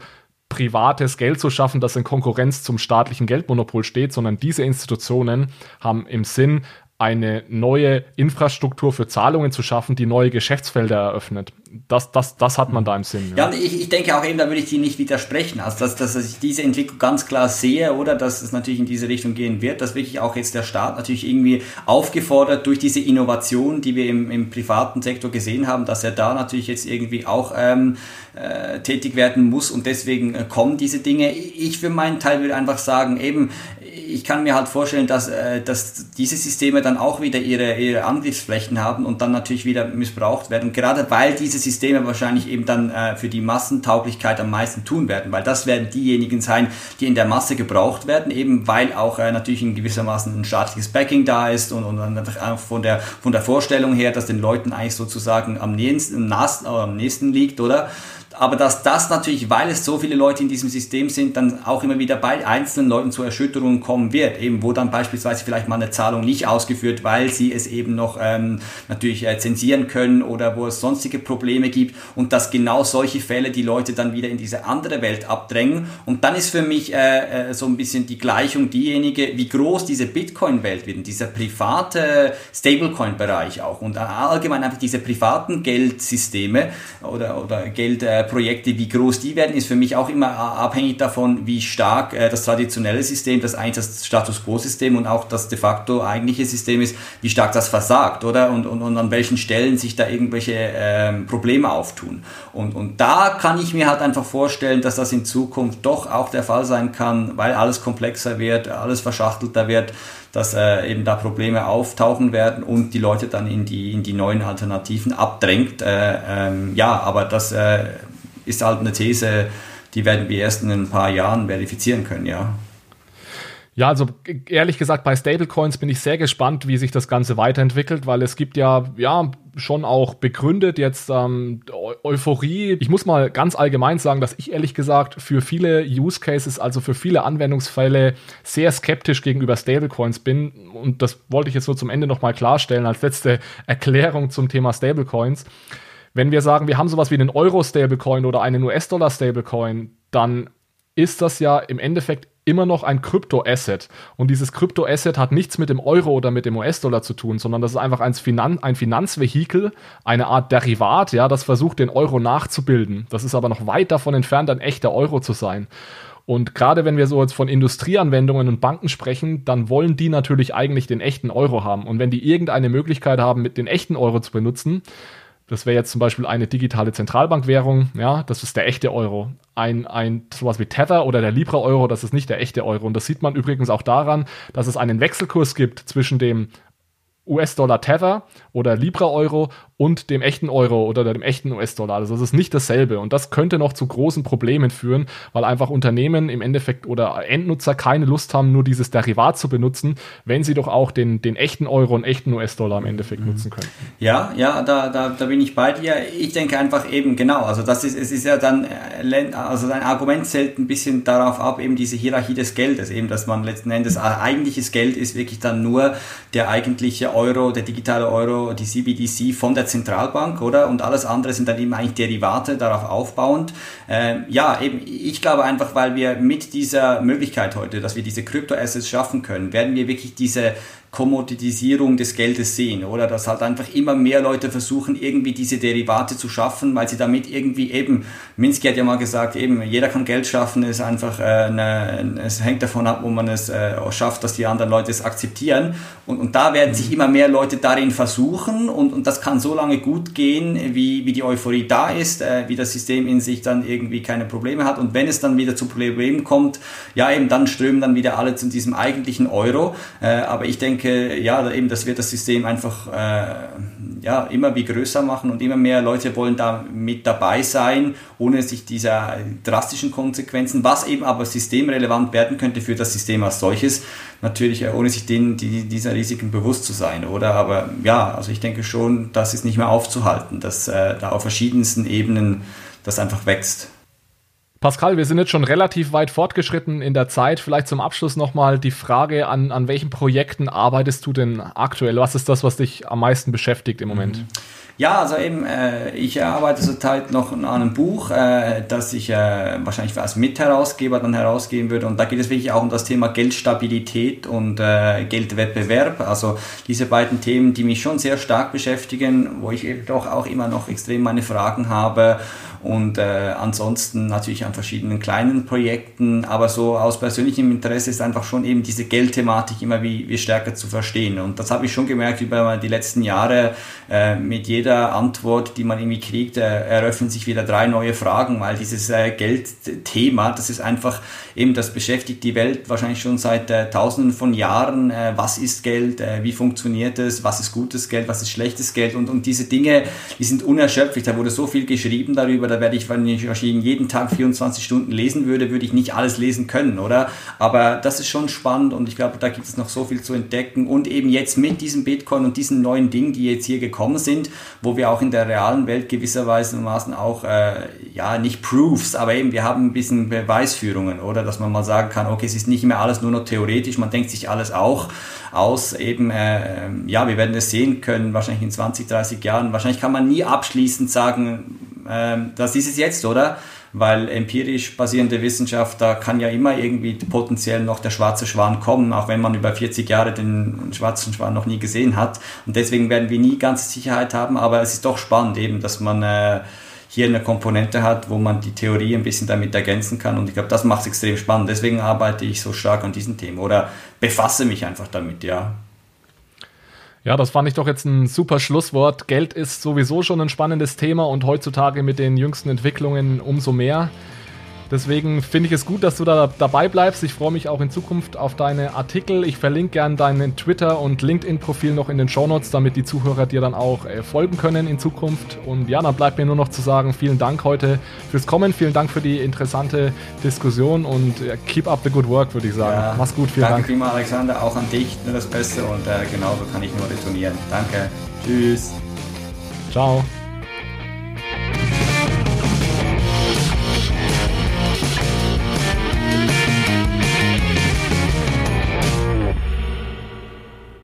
privates Geld zu schaffen, das in Konkurrenz zum staatlichen Geldmonopol steht, sondern diese Institutionen haben im Sinn, eine neue Infrastruktur für Zahlungen zu schaffen, die neue Geschäftsfelder eröffnet. Das, das, das hat man da im Sinn. Ja, ja ich, ich denke auch eben, da würde ich dir nicht widersprechen. Also, dass, dass ich diese Entwicklung ganz klar sehe oder dass es natürlich in diese Richtung gehen wird, dass wirklich auch jetzt der Staat natürlich irgendwie aufgefordert durch diese Innovation, die wir im, im privaten Sektor gesehen haben, dass er da natürlich jetzt irgendwie auch ähm, äh, tätig werden muss und deswegen äh, kommen diese Dinge. Ich für meinen Teil würde einfach sagen, eben, ich kann mir halt vorstellen, dass, äh, dass diese Systeme dann auch wieder ihre, ihre Angriffsflächen haben und dann natürlich wieder missbraucht werden. gerade weil diese Systeme wahrscheinlich eben dann äh, für die Massentauglichkeit am meisten tun werden, weil das werden diejenigen sein, die in der Masse gebraucht werden, eben weil auch äh, natürlich in gewissermaßen ein staatliches Backing da ist und, und dann auch von der, von der Vorstellung her, dass den Leuten eigentlich sozusagen am nächsten, am nächsten liegt, oder? Aber dass das natürlich, weil es so viele Leute in diesem System sind, dann auch immer wieder bei einzelnen Leuten zu Erschütterungen kommen wird, eben wo dann beispielsweise vielleicht mal eine Zahlung nicht ausgeführt, weil sie es eben noch ähm, natürlich äh, zensieren können oder wo es sonstige Probleme gibt und dass genau solche Fälle die Leute dann wieder in diese andere Welt abdrängen. Und dann ist für mich äh, äh, so ein bisschen die Gleichung diejenige, wie groß diese Bitcoin-Welt wird, dieser private Stablecoin-Bereich auch und allgemein einfach diese privaten Geldsysteme oder, oder Geld äh, Projekte, wie groß die werden, ist für mich auch immer abhängig davon, wie stark äh, das traditionelle System, das eigentlich das Status Quo-System und auch das de facto eigentliche System ist, wie stark das versagt, oder? Und, und, und an welchen Stellen sich da irgendwelche ähm, Probleme auftun. Und, und da kann ich mir halt einfach vorstellen, dass das in Zukunft doch auch der Fall sein kann, weil alles komplexer wird, alles verschachtelter wird, dass äh, eben da Probleme auftauchen werden und die Leute dann in die, in die neuen Alternativen abdrängt. Äh, ähm, ja, aber das äh, ist halt eine These, die werden wir erst in ein paar Jahren verifizieren können, ja. Ja, also ehrlich gesagt, bei Stablecoins bin ich sehr gespannt, wie sich das Ganze weiterentwickelt, weil es gibt ja, ja, schon auch begründet jetzt ähm, Euphorie. Ich muss mal ganz allgemein sagen, dass ich ehrlich gesagt für viele Use Cases, also für viele Anwendungsfälle sehr skeptisch gegenüber Stablecoins bin. Und das wollte ich jetzt nur zum Ende nochmal klarstellen als letzte *laughs* Erklärung zum Thema Stablecoins. Wenn wir sagen, wir haben sowas wie einen Euro-Stablecoin oder einen US-Dollar-Stablecoin, dann ist das ja im Endeffekt immer noch ein Krypto-Asset. Und dieses Krypto-Asset hat nichts mit dem Euro oder mit dem US-Dollar zu tun, sondern das ist einfach ein, Finan ein Finanzvehikel, eine Art Derivat, ja, das versucht, den Euro nachzubilden. Das ist aber noch weit davon entfernt, ein echter Euro zu sein. Und gerade wenn wir so jetzt von Industrieanwendungen und Banken sprechen, dann wollen die natürlich eigentlich den echten Euro haben. Und wenn die irgendeine Möglichkeit haben, mit den echten Euro zu benutzen, das wäre jetzt zum Beispiel eine digitale Zentralbankwährung, ja, das ist der echte Euro. Ein, ein sowas wie Tether oder der Libra Euro, das ist nicht der echte Euro. Und das sieht man übrigens auch daran, dass es einen Wechselkurs gibt zwischen dem US-Dollar Tether oder Libra-Euro und dem echten Euro oder dem echten US-Dollar. Also das ist nicht dasselbe. Und das könnte noch zu großen Problemen führen, weil einfach Unternehmen im Endeffekt oder Endnutzer keine Lust haben, nur dieses Derivat zu benutzen, wenn sie doch auch den, den echten Euro und echten US-Dollar im Endeffekt mhm. nutzen können. Ja, ja, da, da, da bin ich bei dir. Ich denke einfach eben genau. Also das ist, es ist ja dann, äh, also dein Argument zählt ein bisschen darauf ab, eben diese Hierarchie des Geldes, eben, dass man letzten Endes äh, eigentliches Geld ist wirklich dann nur der eigentliche Euro, der digitale Euro, die CBDC von der Zentralbank, oder? Und alles andere sind dann eben eigentlich Derivate darauf aufbauend. Ähm, ja, eben, ich glaube einfach, weil wir mit dieser Möglichkeit heute, dass wir diese Kryptoassets schaffen können, werden wir wirklich diese Kommoditisierung des Geldes sehen, oder? Dass halt einfach immer mehr Leute versuchen, irgendwie diese Derivate zu schaffen, weil sie damit irgendwie eben, Minsky hat ja mal gesagt, eben, jeder kann Geld schaffen, ist einfach, äh, eine, es hängt davon ab, wo man es äh, schafft, dass die anderen Leute es akzeptieren. Und, und da werden sich immer mehr Leute darin versuchen und, und das kann so lange gut gehen, wie, wie die Euphorie da ist, äh, wie das System in sich dann irgendwie keine Probleme hat. Und wenn es dann wieder zu Problemen kommt, ja eben, dann strömen dann wieder alle zu diesem eigentlichen Euro. Äh, aber ich denke, denke, ja, eben, das wird das System einfach äh, ja, immer wie größer machen und immer mehr Leute wollen da mit dabei sein, ohne sich dieser drastischen Konsequenzen, was eben aber systemrelevant werden könnte für das System als solches, natürlich äh, ohne sich den, die, dieser Risiken bewusst zu sein, oder? Aber ja, also ich denke schon, das ist nicht mehr aufzuhalten, dass äh, da auf verschiedensten Ebenen das einfach wächst. Pascal, wir sind jetzt schon relativ weit fortgeschritten in der Zeit. Vielleicht zum Abschluss nochmal die Frage, an, an welchen Projekten arbeitest du denn aktuell? Was ist das, was dich am meisten beschäftigt im Moment? Mhm. Ja, also eben, äh, ich arbeite zurzeit noch an einem Buch, äh, das ich äh, wahrscheinlich als Mitherausgeber dann herausgeben würde. Und da geht es wirklich auch um das Thema Geldstabilität und äh, Geldwettbewerb. Also diese beiden Themen, die mich schon sehr stark beschäftigen, wo ich eben doch auch immer noch extrem meine Fragen habe und äh, ansonsten natürlich an verschiedenen kleinen Projekten, aber so aus persönlichem Interesse ist einfach schon eben diese Geldthematik immer wie, wie stärker zu verstehen. Und das habe ich schon gemerkt über die letzten Jahre. Äh, mit jeder Antwort, die man irgendwie kriegt, äh, eröffnen sich wieder drei neue Fragen, weil dieses äh, Geldthema, das ist einfach eben, das beschäftigt die Welt wahrscheinlich schon seit äh, tausenden von Jahren. Äh, was ist Geld? Äh, wie funktioniert es? Was ist gutes Geld? Was ist schlechtes Geld? Und, und diese Dinge, die sind unerschöpflich. Da wurde so viel geschrieben darüber, da werde ich, wenn ich jeden Tag 24 Stunden lesen würde, würde ich nicht alles lesen können, oder? Aber das ist schon spannend und ich glaube, da gibt es noch so viel zu entdecken und eben jetzt mit diesem Bitcoin und diesen neuen Dingen, die jetzt hier gekommen sind, wo wir auch in der realen Welt gewisserweise auch, äh, ja, nicht Proofs, aber eben wir haben ein bisschen Beweisführungen, oder? Dass man mal sagen kann, okay, es ist nicht mehr alles nur noch theoretisch, man denkt sich alles auch aus, eben, äh, ja, wir werden es sehen können, wahrscheinlich in 20, 30 Jahren. Wahrscheinlich kann man nie abschließend sagen, ähm, das ist es jetzt, oder? Weil empirisch basierende Wissenschaft, da kann ja immer irgendwie potenziell noch der schwarze Schwan kommen, auch wenn man über 40 Jahre den schwarzen Schwan noch nie gesehen hat. Und deswegen werden wir nie ganze Sicherheit haben, aber es ist doch spannend eben, dass man äh, hier eine Komponente hat, wo man die Theorie ein bisschen damit ergänzen kann. Und ich glaube, das macht es extrem spannend. Deswegen arbeite ich so stark an diesen Themen oder befasse mich einfach damit, ja. Ja, das fand ich doch jetzt ein super Schlusswort. Geld ist sowieso schon ein spannendes Thema und heutzutage mit den jüngsten Entwicklungen umso mehr. Deswegen finde ich es gut, dass du da dabei bleibst. Ich freue mich auch in Zukunft auf deine Artikel. Ich verlinke gern deinen Twitter- und LinkedIn-Profil noch in den Shownotes, damit die Zuhörer dir dann auch äh, folgen können in Zukunft. Und ja, dann bleibt mir nur noch zu sagen, vielen Dank heute fürs Kommen, vielen Dank für die interessante Diskussion und äh, keep up the good work, würde ich sagen. Ja, Mach's gut, vielen danke Dank. Danke vielmals, Alexander, auch an dich nur das Beste und äh, genauso kann ich nur retournieren. Danke. Tschüss. Ciao.